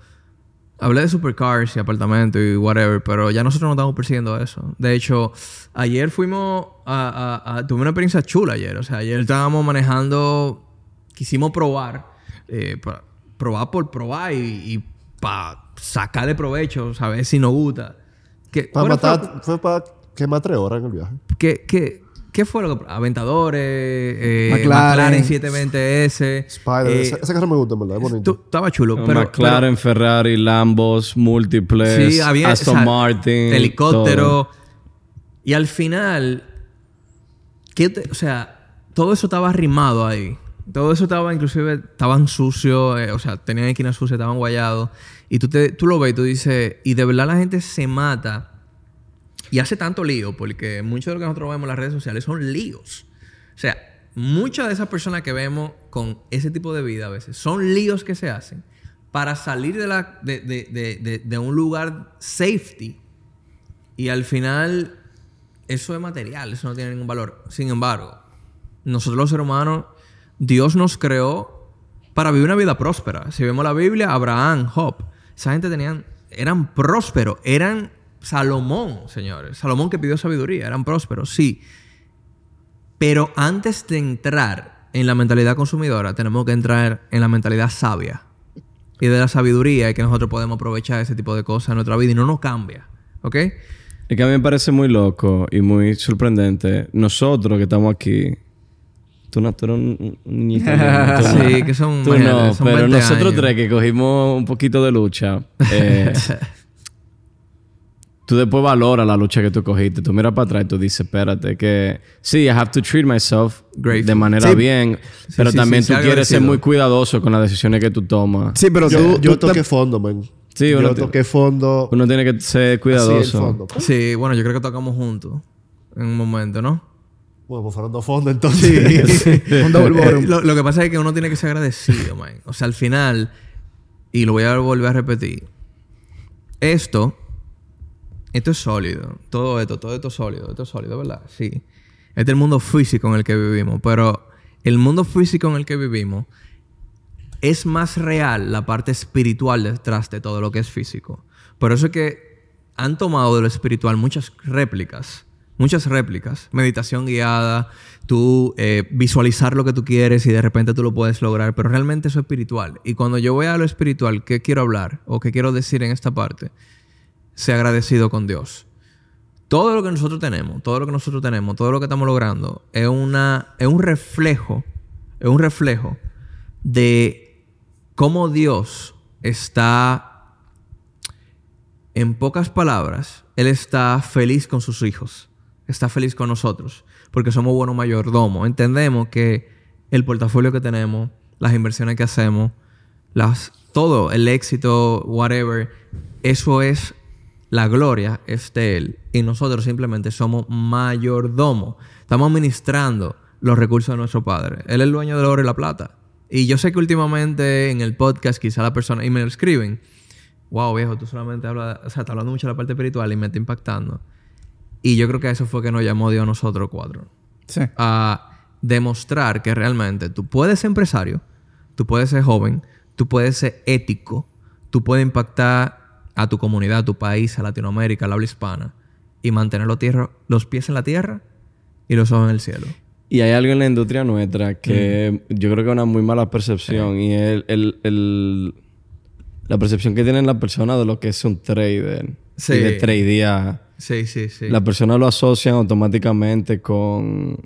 Hablé de supercars y apartamentos y whatever, pero ya nosotros no estamos persiguiendo eso. De hecho, ayer fuimos a, a- a- Tuve una experiencia chula ayer. O sea, ayer estábamos manejando... Quisimos probar. eh, pa- probar por probar y, y para sacarle provecho, saber si nos gusta. ¿Qué, Para ¿cuál fue- matar, fue para quemar tres horas en el viaje. ¿Qué, qué, qué fue lo que... Aventadores, eh, McLaren. McLaren 720S. Spider, eh, ese, ese carro me gusta, en verdad, es bonito. tú- estaba chulo, pero... McLaren, Ferrari, Lambos, múltiples, Sí, había Aston o sea, Martin. helicóptero. todo. Y al final, ¿qué te- o sea, todo eso estaba arrimado ahí. Todo eso estaba, inclusive, estaban sucios, eh, o sea, tenían esquinas sucias, estaban guayados. Y tú, te, tú lo ves y tú dices, y de verdad la gente se mata y hace tanto lío, porque mucho de lo que nosotros vemos en las redes sociales son líos. O sea, muchas de esas personas que vemos con ese tipo de vida a veces son líos que se hacen para salir de, la, de, de- de- un lugar safety. Y al final, eso es material, eso no tiene ningún valor. Sin embargo, nosotros los seres humanos, Dios nos creó para vivir una vida próspera. Si vemos la Biblia, Abraham, Job, esa gente tenían, eran prósperos, eran Salomón, señores. Salomón que pidió sabiduría, eran prósperos, sí. Pero antes de entrar en la mentalidad consumidora, tenemos que entrar en la mentalidad sabia. Y de la sabiduría y que nosotros podemos aprovechar ese tipo de cosas en nuestra vida y no nos cambia. ¿Ok? Es que a mí me parece muy loco y muy sorprendente. Nosotros que estamos aquí. Tú no, tú eres un niñito. <laughs> Sí, que son, Tú no, son pero 20 nosotros años. tres que cogimos un poquito de lucha. eh, <laughs> tú después valoras la lucha que tú cogiste. Tú miras para atrás y tú dices, espérate, que sí, I have to treat myself Grateful. de manera Sí. bien, pero sí, también sí, tú quieres ser muy cuidadoso con las decisiones que tú tomas. Sí, pero yo tú, yo tú te- toqué fondo, man. Sí, yo uno toqué fondo. Uno tiene que ser así el cuidadoso. fondo. Sí, bueno, yo creo que tocamos juntos en un momento, ¿no? Bueno, pues fueron dos fondos entonces. <laughs> bottom. Lo, lo que pasa es que uno tiene que ser agradecido, man. O sea, al final, y lo voy a volver a repetir, esto, esto es sólido. Todo esto, todo esto es sólido. Esto es sólido, ¿verdad? Sí. Este es el mundo físico en el que vivimos. Pero el mundo físico en el que vivimos es más real la parte espiritual detrás de todo lo que es físico. Por eso es que han tomado de lo espiritual muchas réplicas. Muchas réplicas. Meditación guiada, tú eh, visualizar lo que tú quieres y de repente tú lo puedes lograr, pero realmente eso es espiritual. Y cuando yo voy a lo espiritual, ¿qué quiero hablar o qué quiero decir en esta parte? Sé agradecido con Dios. Todo lo que nosotros tenemos, todo lo que nosotros tenemos, todo lo que estamos logrando, es, una, es un reflejo, es un reflejo de cómo Dios está, en pocas palabras, Él está feliz con sus hijos, está feliz con nosotros, porque somos buenos mayordomos. Entendemos que el portafolio que tenemos, las inversiones que hacemos, las, todo, el éxito, whatever, eso es la gloria es de Él. Y nosotros simplemente somos mayordomos. Estamos administrando los recursos de nuestro Padre. Él es el dueño del oro y la plata. Y yo sé que últimamente en el podcast quizá la persona... Y me lo escriben. Wow, viejo, tú solamente hablas... O sea, estás hablando mucho de la parte espiritual y me está impactando. Y yo creo que eso fue que nos llamó Dios a nosotros cuatro Sí. a demostrar que realmente tú puedes ser empresario, tú puedes ser joven, tú puedes ser ético, tú puedes impactar a tu comunidad, a tu país, a Latinoamérica, al habla hispana, y mantener los, tierra- los pies en la tierra y los ojos en el cielo. Y hay algo en la industria nuestra que yo creo que es una muy mala percepción y es el, el- la percepción que tienen las personas de lo que es un trader Sí. y de tradear. Sí, sí, sí. Las personas lo asocian automáticamente con...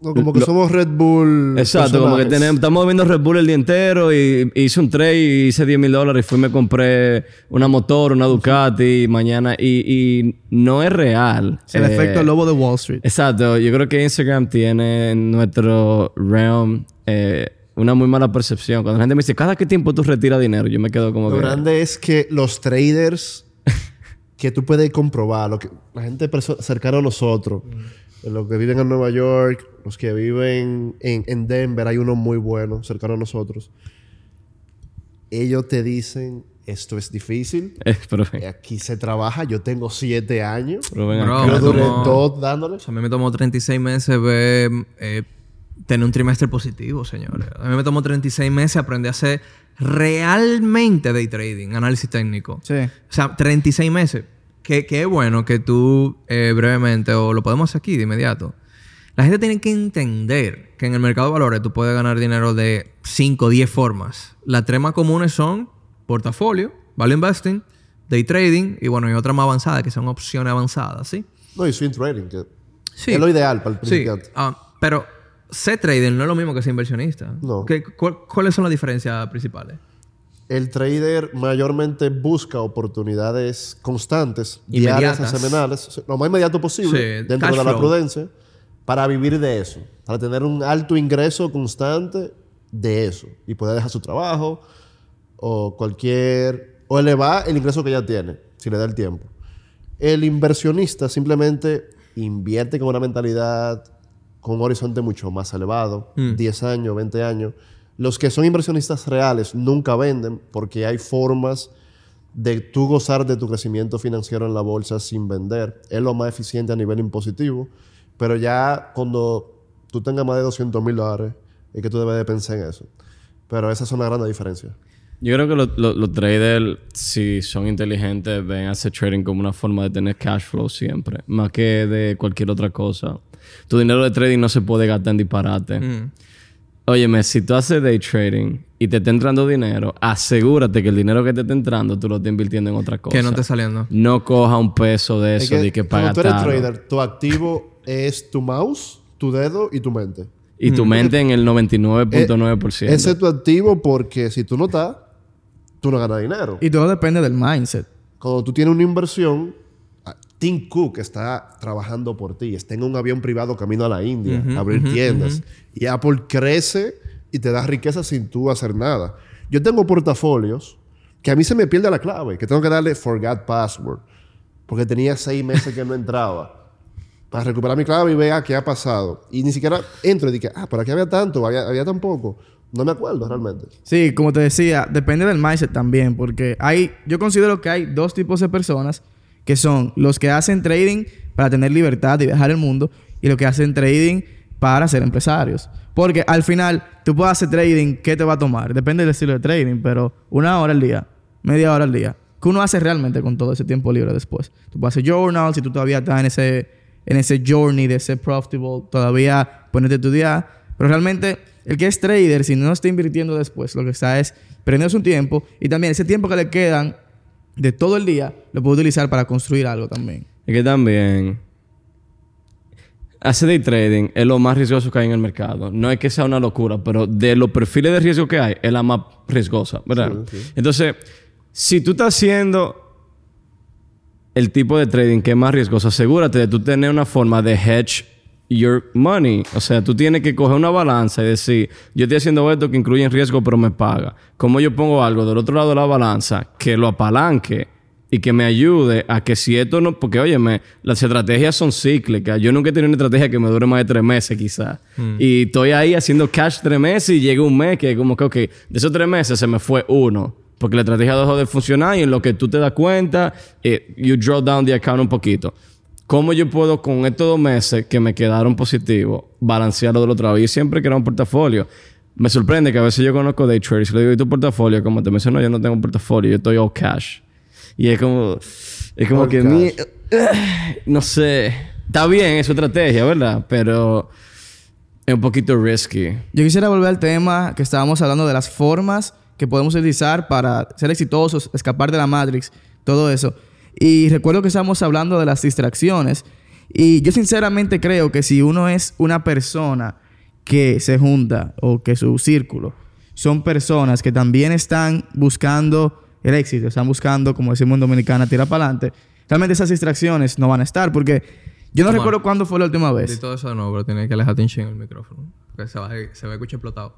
Como que somos Red Bull. Exacto, como que tenemos, estamos viendo Red Bull el día entero y, y hice un trade y hice 10 mil dólares y fui y me compré una motor, una Ducati y mañana... Y, y no es real. El Eh, efecto lobo de Wall Street. Exacto, yo creo que Instagram tiene en nuestro realm eh, una muy mala percepción. Cuando la gente me dice, ¿cada qué tiempo tú retiras dinero? Yo me quedo como Lo que... grande es que los traders que tú puedes comprobar, lo que, la gente cercana a nosotros, los que viven en Nueva York, los que viven en, en Denver, hay uno muy bueno cercano a nosotros. Ellos te dicen, esto es difícil, <laughs> Eh, aquí se trabaja, yo tengo siete años, Bro, yo duré dos dándole. O sea, a mí me tomó 36 meses ver, eh, tener un trimestre positivo, señores. A mí me tomó 36 meses aprender a hacer realmente day trading, análisis técnico. Sí. O sea, 36 meses. Que es bueno que tú eh, brevemente, o lo podemos hacer aquí de inmediato. La gente tiene que entender que en el mercado de valores tú puedes ganar dinero de 5 o 10 formas. Las tres más comunes son portafolio, value investing, day trading y bueno, y otras más avanzadas que son opciones avanzadas, ¿sí? No, y swing trading, que Sí. es lo ideal para el Sí, principiante. ah, pero ser trader no es lo mismo que ser inversionista. No. ¿Qué- cuál- ¿Cuáles son las diferencias principales? El trader mayormente busca oportunidades constantes, diarias a semanales, lo más inmediato posible, Sí, dentro de la prudencia, para vivir de eso, para tener un alto ingreso constante de eso y poder dejar su trabajo o cualquier, o elevar el ingreso que ya tiene, si le da el tiempo. El inversionista simplemente invierte con una mentalidad, con un horizonte mucho más elevado, 10 años, 20 años. Los que son inversionistas reales nunca venden porque hay formas de tú gozar de tu crecimiento financiero en la bolsa sin vender. Es lo más eficiente a nivel impositivo. Pero ya cuando tú tengas más de 200 mil dólares, es que tú debes de pensar en eso. Pero esa es una gran diferencia. Yo creo que lo- lo- los traders, si son inteligentes, ven a hacer trading como una forma de tener cash flow siempre, más que de cualquier otra cosa. Tu dinero de trading no se puede gastar en disparate. Mm. Óyeme, si tú haces day trading y te está entrando dinero, asegúrate que el dinero que te está entrando tú lo estás invirtiendo en otra cosa. Que no esté saliendo. No coja un peso de Es eso de que paga cuando tú eres trader, tu activo es tu mouse, tu dedo y tu mente. Y tu mente en el 99.9%. Eh, Ese es tu activo porque si tú no estás, tú no ganas dinero. Y todo depende del mindset. Cuando tú tienes una inversión, Tim Cook está trabajando por ti. Está en un avión privado camino a la India, a abrir tiendas. Y Apple crece y te da riqueza sin tú hacer nada. Yo tengo portafolios que a mí se me pierde la clave, que tengo que darle forgot password. Porque tenía seis meses que no entraba. Para recuperar mi clave y vea qué ha pasado. Y ni siquiera entro y dije, ah, ¿para qué había tanto? Había, había tan poco. No me acuerdo realmente. Sí, como te decía, depende del mindset también, porque hay, yo considero que hay dos tipos de personas que son los que hacen trading para tener libertad y viajar el mundo y los que hacen trading para ser empresarios. Porque al final, tú puedes hacer trading, ¿qué te va a tomar? Depende del estilo de trading, pero una hora al día, media hora al día. ¿Qué uno hace realmente con todo ese tiempo libre después? Tú puedes hacer journals si tú todavía estás en ese, en ese journey de ser profitable, todavía ponerte a estudiar. Pero realmente, el que es trader, si no está invirtiendo después, lo que está es perdiendo su tiempo y también ese tiempo que le quedan de todo el día, lo puede utilizar para construir algo también. Es que también hacer day trading es lo más riesgoso que hay en el mercado. No es que sea una locura, pero de los perfiles de riesgo que hay, es la más riesgosa, ¿verdad? Entonces, si tú estás haciendo el tipo de trading que es más riesgoso, asegúrate de tú tener una forma de hedge your money. O sea, tú tienes que coger una balanza y decir, yo estoy haciendo esto que incluye en riesgo, pero me paga. ¿Cómo yo pongo algo del otro lado de la balanza que lo apalanque y que me ayude a que si esto no... Porque, óyeme, las estrategias son cíclicas. Yo nunca he tenido una estrategia que me dure más de tres meses, quizás. Y estoy ahí haciendo cash tres meses y llega un mes que como que, ok, de esos tres meses se me fue uno. Porque la estrategia dejó de funcionar y en lo que tú te das cuenta, eh, you draw down the account un poquito. ¿Cómo yo puedo con estos dos meses que me quedaron positivos balancearlo del otro lado? Y siempre que era un portafolio. Me sorprende que a veces yo conozco day traders y le digo, ¿y tu portafolio? Como te menciono, yo no tengo un portafolio, yo estoy all cash. Y es como... Es como All que... mi- <sighs> no sé. Está bien, es su estrategia, ¿verdad? Pero... Es un poquito risky. Yo quisiera volver al tema que estábamos hablando de las formas que podemos utilizar para ser exitosos, escapar de la Matrix, todo eso. Y recuerdo que estábamos hablando de las distracciones. Y yo sinceramente creo que si uno es una persona que se junta o que su círculo son personas que también están buscando el éxito, están buscando, como decimos en Dominicana, tirar para adelante, realmente esas distracciones no van a estar porque yo no recuerdo cuándo fue la última vez. todo eso nuevo, pero tienes que alejarte un chingo el micrófono. Porque se va, a- se va a escuchar explotado.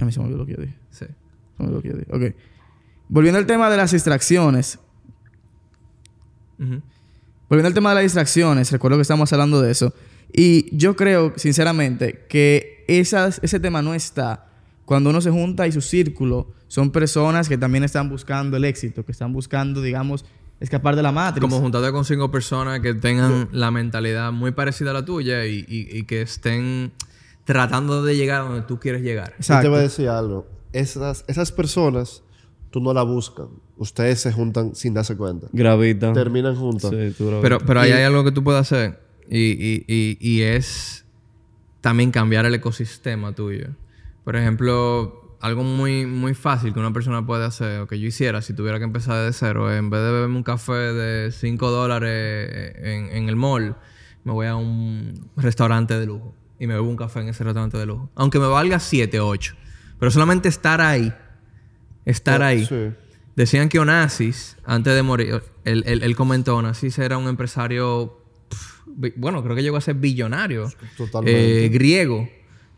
A mí se me olvidó lo que yo dije. Sí. Se me olvidó lo que yo dije. Ok. Volviendo al tema de las distracciones. Ujú. Volviendo al tema de las distracciones, recuerdo que estamos hablando de eso. Y yo creo, sinceramente, que esas, ese tema no está cuando uno se junta y su círculo son personas que también están buscando el éxito, que están buscando, digamos, escapar de la matriz. Como juntarte con cinco personas que tengan la mentalidad muy parecida a la tuya y, y- y que estén tratando de llegar a donde tú quieres llegar. Yo te Exacto. voy a decir algo. Esas, esas personas, tú no la buscan. Ustedes se juntan sin darse cuenta. Gravita. Terminan juntos. Sí, tú gravitas. Pero, pero ahí hay algo que tú puedes hacer y, y- y- y es también cambiar el ecosistema tuyo. Por ejemplo, algo muy, muy fácil que una persona puede hacer o que yo hiciera si tuviera que empezar de cero, en vez de beberme un café de 5 dólares en, en el mall, me voy a un restaurante de lujo y me bebo un café en ese restaurante de lujo. Aunque me valga 7 o 8. Pero solamente estar ahí, estar ahí. Sí. Decían que Onassis, antes de morir, él, él- él comentó, Onassis era un empresario, bueno, creo que llegó a ser billonario, Totalmente. eh, griego,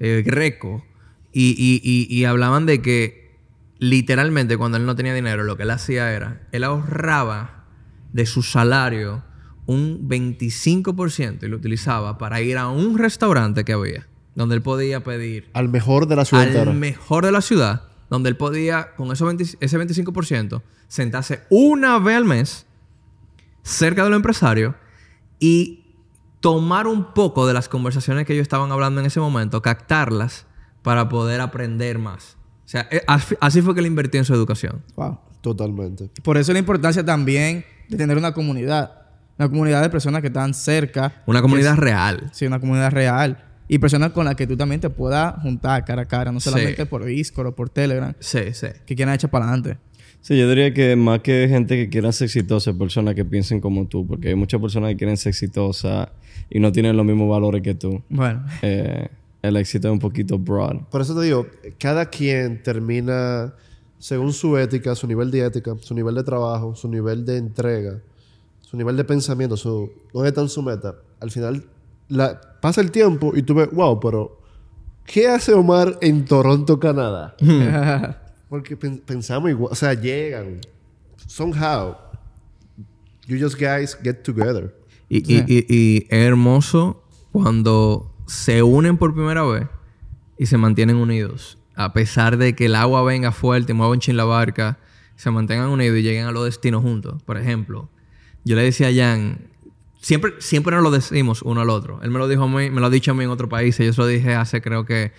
eh, greco, y, y- y- y hablaban de que literalmente cuando él no tenía dinero, lo que él hacía era, él ahorraba de su salario un 25% y lo utilizaba para ir a un restaurante que había, donde él podía pedir Al mejor de la ciudad al entera. mejor de la ciudad, donde él podía, con esos 20 ese 25%, sentarse una vez al mes cerca del empresario y tomar un poco de las conversaciones que ellos estaban hablando en ese momento, captarlas para poder aprender más. O sea, eh, así fue que él invirtió en su educación. Wow. Totalmente. Por eso la importancia también de tener una comunidad. Una comunidad de personas que están cerca. Una comunidad real. Sí, una comunidad real. Y personas con las que tú también te puedas juntar cara a cara, no Sí. solamente por Discord o por Telegram, Sí, sí. que quieran echar para adelante. Sí, yo diría que más que gente que quiera ser exitosa, personas que piensen como tú, porque hay muchas personas que quieren ser exitosas y no tienen los mismos valores que tú. Bueno, Eh, el éxito es un poquito broad. Por eso te digo, cada quien termina según su ética, su nivel de ética, su nivel de trabajo, su nivel de entrega, su nivel de pensamiento, su, dónde está en su meta. Al final la, pasa el tiempo y tú ves, wow, pero ¿qué hace Omar en Toronto, Canadá? <laughs> Porque pen- pensamos igual, o sea, llegan. Somehow, you just guys get together. Y, y- y- y es hermoso cuando se unen por primera vez y se mantienen unidos. A pesar de que el agua venga fuerte y mueva un chin la barca, se mantengan unidos y lleguen a los destinos juntos. Por ejemplo, yo le decía a Jan, siempre, siempre nos lo decimos uno al otro. Él me lo dijo a mí, me lo ha dicho a mí en otro país. Y yo se lo dije hace, creo que,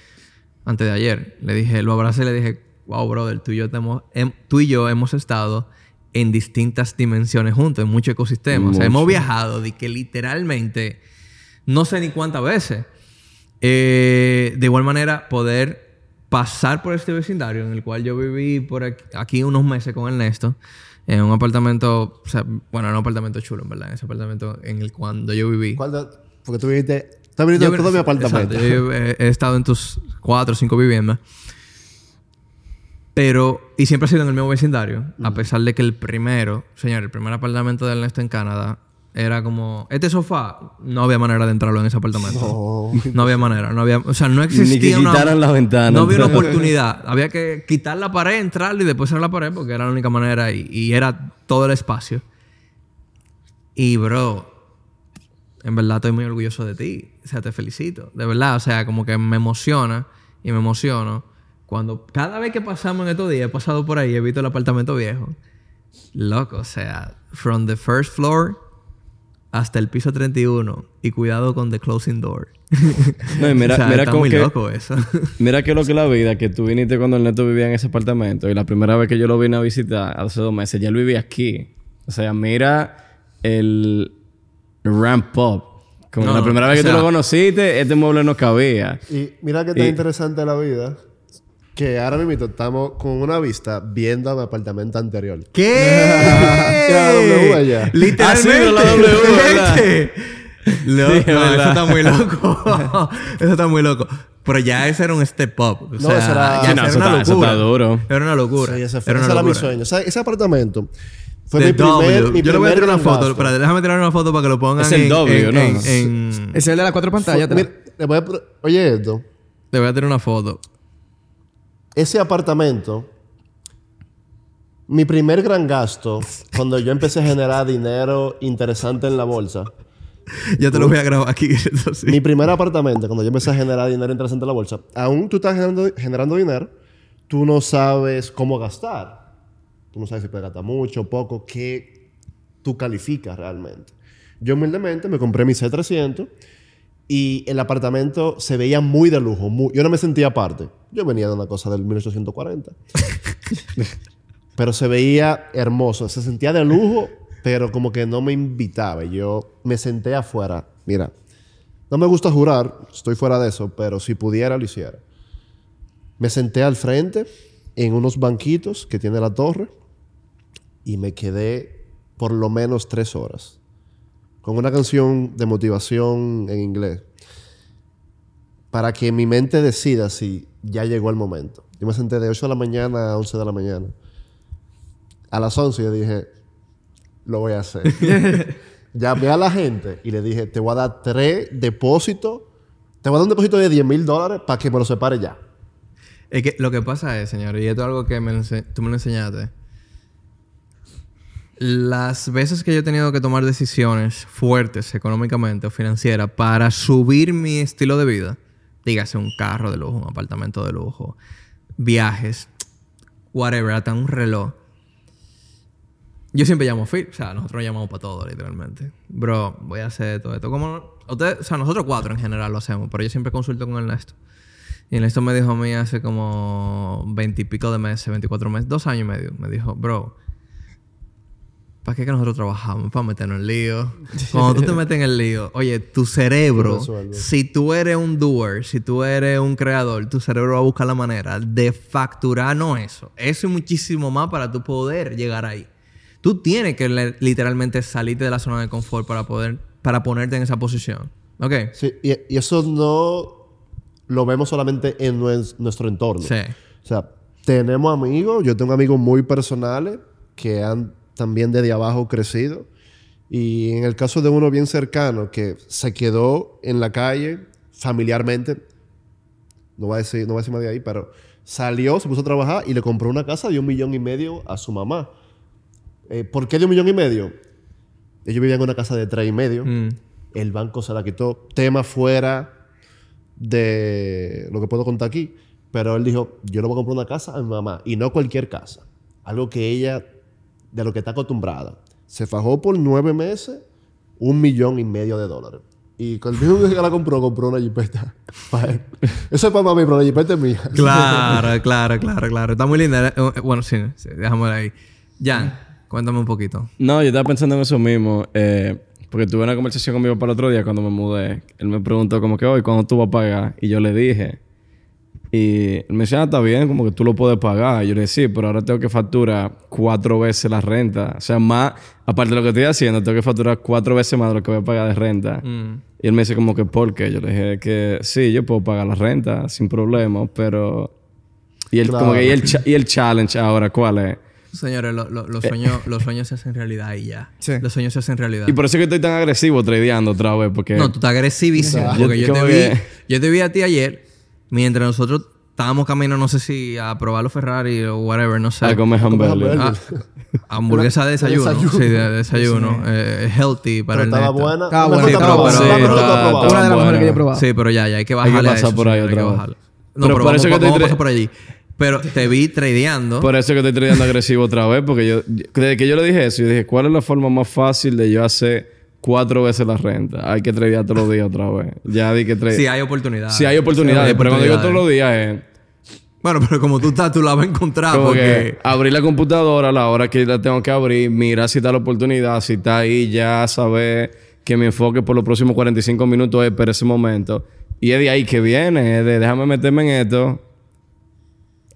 antes de ayer. Le dije, lo abracé y le dije, wow, brother, tú y yo, hemos- hem- tú y yo hemos estado en distintas dimensiones juntos, en muchos ecosistemas. O sea, hemos Mucho. viajado de que literalmente, no sé ni cuántas veces. Eh, de igual manera, poder pasar por este vecindario en el cual yo viví por aquí, aquí unos meses con Ernesto, en un apartamento, o sea, bueno, era un apartamento chulo, en verdad, en ese apartamento en el cuando yo viví. ¿Cuál de- porque tú viniste, estás viniendo Yo- a todo mi apartamento. Exacto, yo he, he estado en tus cuatro o cinco viviendas. Pero, y siempre ha sido en el mismo vecindario, a pesar de que el primero, señor, el primer apartamento de Ernesto en Canadá, era como, este sofá, no había manera de entrarlo en ese apartamento. No. No había manera, no había, o sea, no Ni existía que una- quitaran la ventana. No había una oportunidad. Había que quitar la pared, entrarle y después cerrar la pared porque era la única manera y, y era todo el espacio. Y bro, en verdad estoy muy orgulloso de ti. O sea, te felicito. De verdad, o sea, como que me emociona y me emociono cuando cada vez que pasamos en estos días, he pasado por ahí, he visto el apartamento viejo. Loco, o sea, from the first floor hasta el piso 31 y cuidado con the closing door. No, y mira, <laughs> O sea, mira está muy que... loco eso. <laughs> Mira que lo que es la vida, que tú viniste cuando el neto vivía en ese apartamento y la primera vez que yo lo vine a visitar, hace dos meses, ya él vivía aquí. O sea, mira el ramp up. Como No, la primera vez o que tú lo conociste, este mueble no cabía. Y mira que tan Y- interesante la vida. Que ahora mismo estamos con una vista viendo a mi apartamento anterior. ¿Qué? <laughs> La W allá. Literalmente. Ah, sí, pero la W, ¿verdad? Vete. Lo- Sí, es no, eso está muy loco. <laughs> eso está muy loco. Pero ya ese era un step up. O No, sea, eso era- ya no, era eso una está- eso locura. está duro. Era una locura. Sí, ese, fue, era ese una era mi sueño. O sea, ese apartamento fue The mi primer, W. mi Yo le voy a tirar una foto. Espérate, déjame tirar una foto para que lo pongan Es el en, W, en- ¿no? en- en- Es el de las cuatro pantallas. atrás. Mira, le voy a pro- oye esto. Le voy a tirar una foto. Ese apartamento, mi primer gran gasto, cuando yo empecé a generar dinero interesante en la bolsa, Ya te lo voy a grabar aquí. <laughs> sí. mi primer apartamento, cuando yo empecé a generar dinero interesante en la bolsa, aún tú estás generando, generando dinero, tú no sabes cómo gastar. Tú no sabes si puedes gastar mucho, poco, qué tú calificas realmente. Yo humildemente me compré mi C300 y el apartamento se veía muy de lujo. muy- yo no me sentía aparte. Yo venía de una cosa del 1840. <laughs> pero se veía hermoso. Se sentía de lujo, pero como que no me invitaba. Yo me senté afuera. Mira, no me gusta jurar, estoy fuera de eso, pero si pudiera lo hiciera. Me senté al frente en unos banquitos que tiene la torre y me quedé por lo menos tres horas con una canción de motivación en inglés para que mi mente decida si ya llegó el momento. Yo me senté de 8 de la mañana a 11 de la mañana. A las 11 yo dije, lo voy a hacer. <laughs> Llamé a la gente y le dije, te voy a dar tres depósitos, te voy a dar un depósito de 10 mil dólares para que me lo separe ya. Es que lo que pasa es, señor, y esto es algo que me tú me lo enseñaste. Las veces que yo he tenido que tomar decisiones fuertes económicamente o financieras para subir mi estilo de vida, dígase un carro de lujo, un apartamento de lujo, viajes, whatever, hasta un reloj. Yo siempre llamo Phil, o sea, nosotros llamamos para todo, literalmente. Bro, voy a hacer todo esto. Como ustedes, o sea, nosotros cuatro en general lo hacemos, pero yo siempre consulto con Ernesto. Y Ernesto me dijo a mí hace como veintipico de meses, 24 meses, dos años y medio. Me dijo, bro, ¿para qué que nosotros trabajamos? Para meternos en lío. Cuando tú te metes en el lío, oye, tu cerebro, si tú eres un doer, si tú eres un creador, tu cerebro va a buscar la manera de facturar no eso. Eso y muchísimo más para tú poder llegar ahí. Tú tienes que literalmente salirte de la zona de confort para poder, para ponerte en esa posición. ¿Ok? Sí, y, y eso no lo vemos solamente en nues- nuestro entorno. Sí. O sea, tenemos amigos, yo tengo amigos muy personales que han también desde abajo crecido. Y en el caso de uno bien cercano que se quedó en la calle familiarmente, no voy a decir, no voy a decir más de ahí, pero salió, se puso a trabajar y le compró una casa de un millón y medio a su mamá. Eh, ¿Por qué de un millón y medio? Ellos vivían en una casa de tres y medio. Mm. El banco se la quitó. Tema fuera de lo que puedo contar aquí. Pero él dijo, yo le voy a comprar una casa a mi mamá. Y no cualquier casa. Algo que ella, de lo que está acostumbrada. Se fajó por nueve meses un millón y medio de dólares. Y con el mismo que la compró, compró una jipeta. <laughs> para él. Eso es para mami, pero la jipeta es mía. Claro, <laughs> claro, claro, claro. Está muy linda. Eh, Bueno, sí, sí déjame ahí. Jan, cuéntame un poquito. No, yo estaba pensando en eso mismo. eh, porque tuve una conversación con mi papá el otro día cuando me mudé. Él me preguntó como que, hoy, ¿cuándo tú vas a pagar? Y yo le dije. Y él me decía, ah, está bien, como que tú lo puedes pagar. Y yo le dije, sí, pero ahora tengo que facturar cuatro veces la renta. O sea, más, aparte de lo que estoy haciendo, tengo que facturar cuatro veces más de lo que voy a pagar de renta. Mm. Y él me dice como que, ¿por qué? Yo le dije que sí, yo puedo pagar la renta sin problema, pero... Y el, como que, ¿y el, y el challenge ahora cuál es? Señores, lo- lo- los, sueños, los sueños se hacen realidad y ya. Sí. Los sueños se hacen realidad. Y por eso es que estoy tan agresivo tradeando otra vez, porque... No, tú estás agresivísimo. Porque yo Yo te, vi, que- yo te vi a ti ayer, mientras nosotros estábamos camino, no sé si a probar los Ferrari o whatever, no sé. A comer. Ah, hamburguesa de <laughs> desayuno. desayuno. Sí, de desayuno. Eh, healthy para Pero el estaba buena. Estaba buena, está estaba buena. Sí, está está- probada. Una de las mejores que yo he probado. Sí, pero ya, ya hay que bajarle a pasar eso, por ahí hay otra que vez. No, Pero pero, por vamos, eso que vamos te a tra- pasar por allí. Pero te vi tradeando. <laughs> Por eso es que estoy tradeando agresivo otra vez, porque yo... Desde que yo le dije eso, yo dije, ¿cuál es la forma más fácil de yo hacer cuatro veces la renta. Hay que tradear todos los días otra vez. Ya di que trade. Si hay oportunidades. Sí hay oportunidades, Sí, hay pero cuando digo todos oportunidades. los días es... Bueno, pero como tú estás, tú la vas a encontrar Como porque... que abrir la computadora a la hora que la tengo que abrir, mira si está la oportunidad, si está ahí, ya saber que mi enfoque por los próximos 45 minutos es para ese momento. Y es de ahí que viene, es de déjame meterme en esto.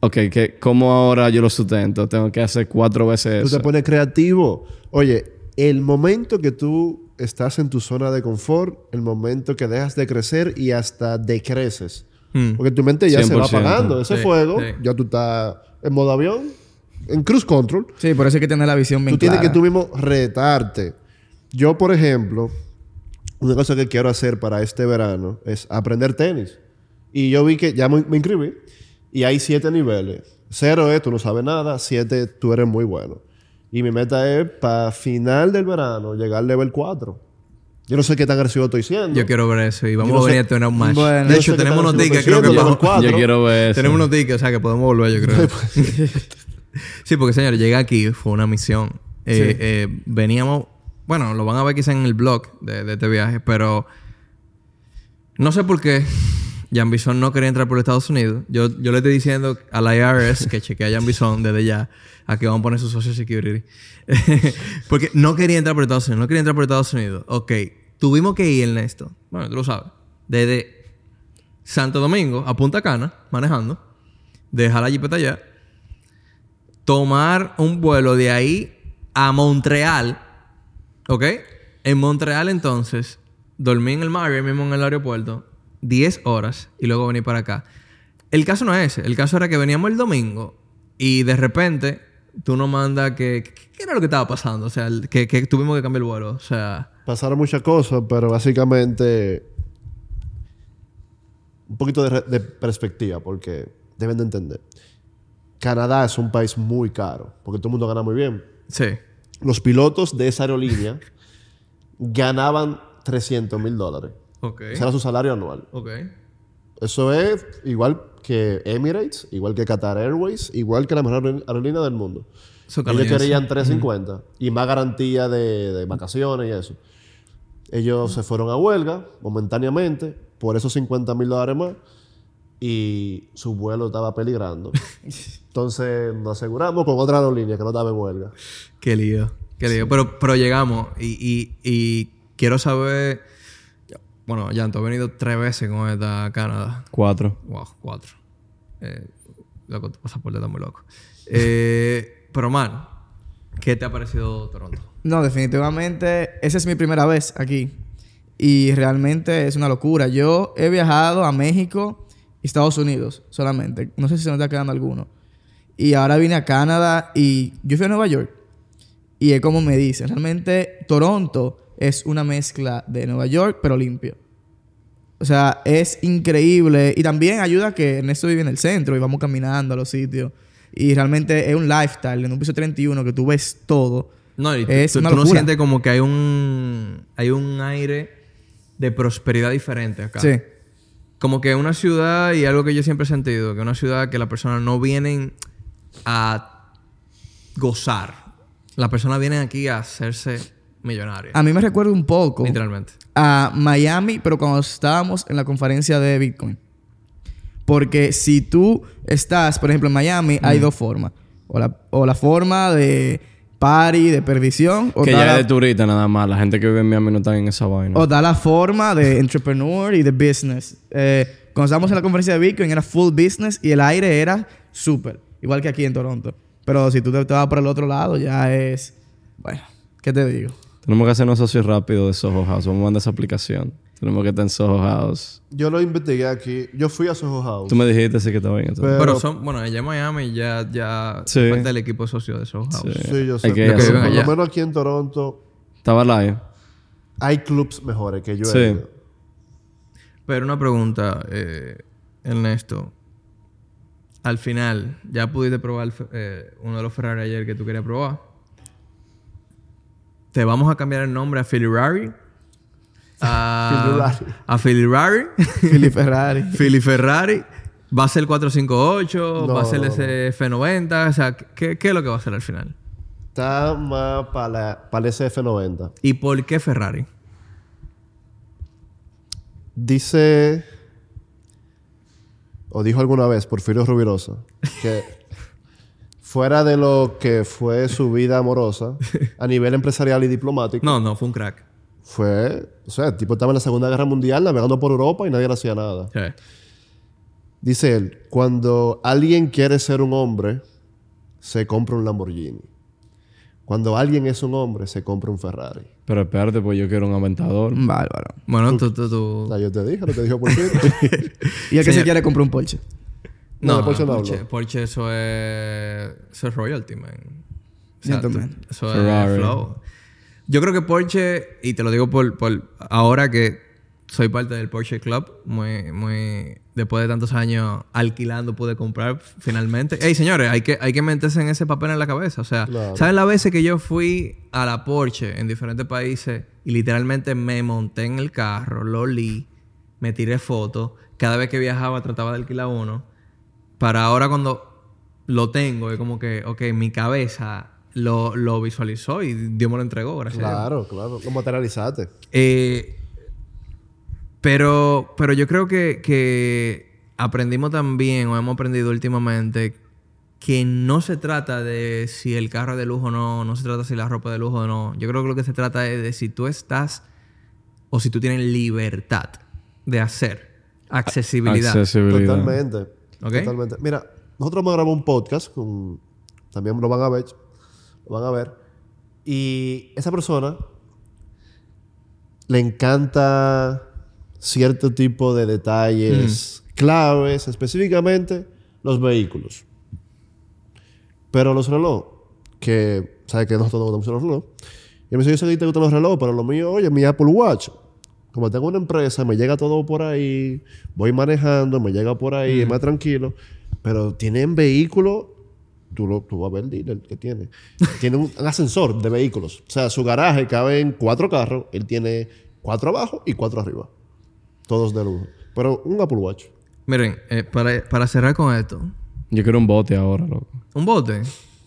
Ok, que ¿cómo ahora yo lo sustento? Tengo que hacer cuatro veces Tú eso. te pones creativo. Oye, el momento que tú estás en tu zona de confort, el momento que dejas de crecer y hasta decreces. Hmm. Porque tu mente ya se va 100%. apagando. Ese Sí, fuego, sí. ya tú estás en modo avión, en cruise control. Sí, por eso hay que tener la visión bien Tú tienes clara. que tú mismo retarte. Yo, por ejemplo, una cosa que quiero hacer para este verano es aprender tenis. Y yo vi que ya me, me inscribí y hay siete niveles. Cero es tú no sabes nada, siete tú eres muy bueno. Y mi meta es para final del verano llegar al level 4. Yo no sé qué tan agresivo estoy siendo. Yo quiero ver eso y vamos no a venir sé- a tener un match. Bueno, de hecho, tenemos unos tickets, creo que cuatro. Yo quiero ver eso. Tenemos unos tickets, o sea que podemos volver, yo creo. <laughs> sí, porque señores, llegué aquí, fue una misión. Eh, eh, veníamos, bueno, lo van a ver quizá en el blog de, de este viaje, pero no sé por qué Jan Bison no quería entrar por Estados Unidos. Yo, yo le estoy diciendo a la IRS que chequee a Jan Bison desde ya a que van a poner su Social Security. <laughs> porque no quería entrar por Estados Unidos, no quería entrar por Estados Unidos. Ok, tuvimos que ir, Ernesto. Bueno, tú lo sabes. Desde Santo Domingo a Punta Cana, manejando, dejar la jipeta allá, tomar un vuelo de ahí a Montreal, ¿ok? En Montreal entonces, dormí en el Marriott mismo en el aeropuerto, 10 horas y luego venir para acá. El caso no es ese, el caso era que veníamos el domingo y de repente tú nos mandas que, ¿Qué era lo que estaba pasando? O sea, que, que tuvimos que cambiar el vuelo. O sea... Pasaron muchas cosas, pero básicamente un poquito de, de perspectiva, porque deben de entender. Canadá es un país muy caro, porque todo el mundo gana muy bien. Sí. Los pilotos de esa aerolínea <laughs> ganaban 300 mil dólares. Ok. Ese era su salario anual. Ok. Eso es igual que Emirates, igual que Qatar Airways, igual que la mejor aerol- aerolínea del mundo. Ellos querían 350 y más garantía de, de vacaciones y eso. Ellos se fueron a huelga momentáneamente por esos 50 mil dólares más y su vuelo estaba peligrando. <laughs> Entonces nos aseguramos con otra aerolínea que no estaba en huelga. Qué lío. Qué lío. Pero, pero llegamos y, y, y quiero saber... Bueno, Jan, tú has venido tres veces con esta Canadá. Cuatro. Wow, cuatro. Eh, loco, tu pasaporte está muy loco. Eh, <laughs> pero, man, ¿qué te ha parecido Toronto? No, definitivamente, esa es mi primera vez aquí. Y realmente es una locura. Yo he viajado a México y Estados Unidos solamente. No sé si se me está quedando alguno. Y ahora vine a Canadá y yo fui a Nueva York. Y es como me dicen, realmente Toronto es una mezcla de Nueva York, pero limpio. O sea, es increíble. Y también ayuda a que Ernesto vive en el centro y vamos caminando a los sitios. Y realmente es un lifestyle en un piso 31 que tú ves todo. No, y tú, Es tú- una tú no sientes como que hay un... Hay un aire de prosperidad diferente acá. Sí. Como que una ciudad, y algo que yo siempre he sentido, que una ciudad que las personas no vienen a gozar. Las personas vienen aquí a hacerse millonarias. A mí me recuerda un poco Literalmente. a Miami, pero cuando estábamos en la conferencia de Bitcoin. Porque si tú estás, por ejemplo, en Miami, hay dos formas. O la, o la forma de party, de perdición, o que ya la, es de turista nada más. La gente que vive en Miami no está en esa vaina. o da la forma de entrepreneur y de business. Eh, cuando estábamos en la conferencia de Bitcoin era full business y el aire era súper. Igual que aquí en Toronto. Pero si tú te, te vas por el otro lado, ya es... Bueno, ¿qué te digo? Tenemos que hacernos socios rápidos de Soho House. Vamos a mandar esa aplicación. Tenemos que estar en Soho House. Yo lo investigué aquí. Yo fui a Soho House. Tú me dijiste sí que estaba bien. entonces. Pero- Pero son... Bueno, allá en Miami ya... ya Sí. parte del equipo socio de Soho House. Sí. Sí, yo sé. Hay que a por lo menos aquí en Toronto Estaba live. hay clubs mejores que yo Sí. he ido. Pero una pregunta, eh, Ernesto. Al final, ¿ya pudiste probar eh, uno de los Ferrari ayer que tú querías probar? ¿Te vamos a cambiar el nombre a Philly Rari? A, Philly a Philly Rari. <laughs> Philly Ferrari. Philly Ferrari. ¿Va a ser 458? ¿Va a ser no, ese F90? O sea, ¿qué, qué es lo que va a ser al final? está más para el SF90. ¿Y por qué Ferrari? Dice, o dijo alguna vez Porfirio Rubirosa, que fuera de lo que fue su vida amorosa, <laughs> a nivel empresarial y diplomático, No, no, fue un crack. fue, o sea, el tipo estaba en la Segunda Guerra Mundial navegando por Europa y nadie le hacía nada. Sí. Dice él, cuando alguien quiere ser un hombre, se compra un Lamborghini. Cuando alguien es un hombre, se compra un Ferrari. Pero espérate, pues yo quiero un aventador. Bárbaro. Bueno, tú, tú, O tú... sea, yo te dije lo que dijo Porfirio. <laughs> Y el que se quiere comprar un Porsche. No, No, Porsche no Porsche. Porsche eso es... Eso es royalty, man. O sea, tú- eso Ferrari. es flow. Yo creo que Porsche... Y te lo digo por, por... Ahora que soy parte del Porsche Club. Muy... muy después de tantos años alquilando pude comprar finalmente. Ey, señores, hay que, hay que meterse en ese papel en la cabeza. O sea, Claro. ¿saben las veces que yo fui a la Porsche en diferentes países y literalmente me monté en el carro, lo olí, me tiré fotos? Cada vez que viajaba trataba de alquilar uno. Para ahora cuando lo tengo, es como que, ok, mi cabeza lo, lo visualizó y Dios me lo entregó, gracias a Dios. claro, claro. Lo materializaste. Eh, pero, pero yo creo que, que aprendimos también, o hemos aprendido últimamente, que no se trata de si el carro es de lujo o no, no se trata si la ropa es de lujo o no. Yo creo que lo que se trata es de si tú estás o si tú tienes libertad de hacer. Accesibilidad. Accesibilidad. Totalmente. Ok. Totalmente. Mira, nosotros hemos grabado un podcast con... También lo van a ver. Lo van a ver. Y esa persona le encanta cierto tipo de detalles claves, específicamente los vehículos. Pero los relojes, que sabes que nosotros no gustamos los relojes. Y me dice, yo sé que te gustan los relojes, pero lo mío, oye, mi Apple Watch. Como tengo una empresa, me llega todo por ahí, voy manejando, me llega por ahí, es más tranquilo. Pero tienen vehículos, tú, lo, tú vas a ver el dealer que tiene. tiene un, un ascensor de vehículos. O sea, su garaje cabe en cuatro carros, él tiene cuatro abajo y cuatro arriba. Todos de lujo. Pero un Apple Watch. Miren, eh, para, para cerrar con esto, Yo quiero un bote ahora, loco. un bote.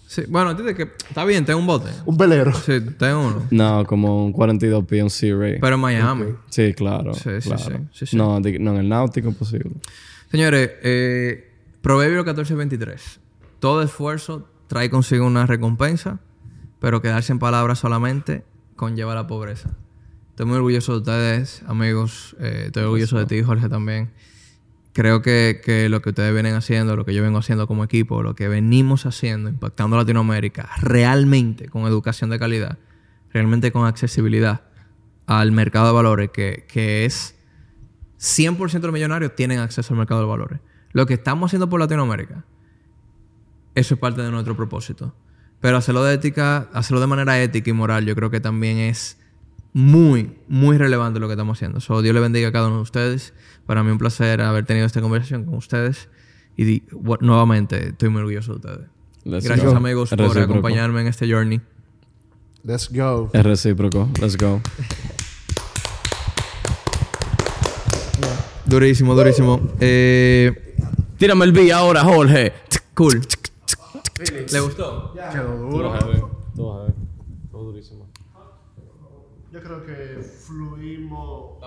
Sí, bueno, a ti te que está bien, tengo un bote. Un velero. Sí, tengo uno. No, como un 42P, un Sea-Ray. Pero en Miami. Sí, claro. Sí, sí, claro. sí, sí, sí. No, di- no, en el náutico imposible. Señores, eh, Proverbio 14:23. Todo esfuerzo trae consigo una recompensa, pero quedarse en palabras solamente conlleva la pobreza. Estoy muy orgulloso de ustedes, amigos. Eh, estoy orgulloso de ti, Jorge, también. Creo que, que lo que ustedes vienen haciendo, lo que yo vengo haciendo como equipo, lo que venimos haciendo, impactando Latinoamérica, realmente con educación de calidad, realmente con accesibilidad al mercado de valores, que, que es 100% de los millonarios tienen acceso al mercado de valores. Lo que estamos haciendo por Latinoamérica, eso es parte de nuestro propósito. Pero hacerlo de ética, hacerlo de manera ética y moral, yo creo que también es muy, muy relevante lo que estamos haciendo. So, Dios le bendiga a cada uno de ustedes. Para mí un placer haber tenido esta conversación con ustedes. Y nuevamente, estoy muy orgulloso de ustedes. Let's Gracias go. amigos por recíproco. acompañarme en este journey. Let's go. Es recíproco. Let's go. <laughs> Durísimo, durísimo. Eh, Tírame el beat ahora, Jorge. cool. ¿Le gustó? Todo heavy. Todo durísimo. Creo que fluimos.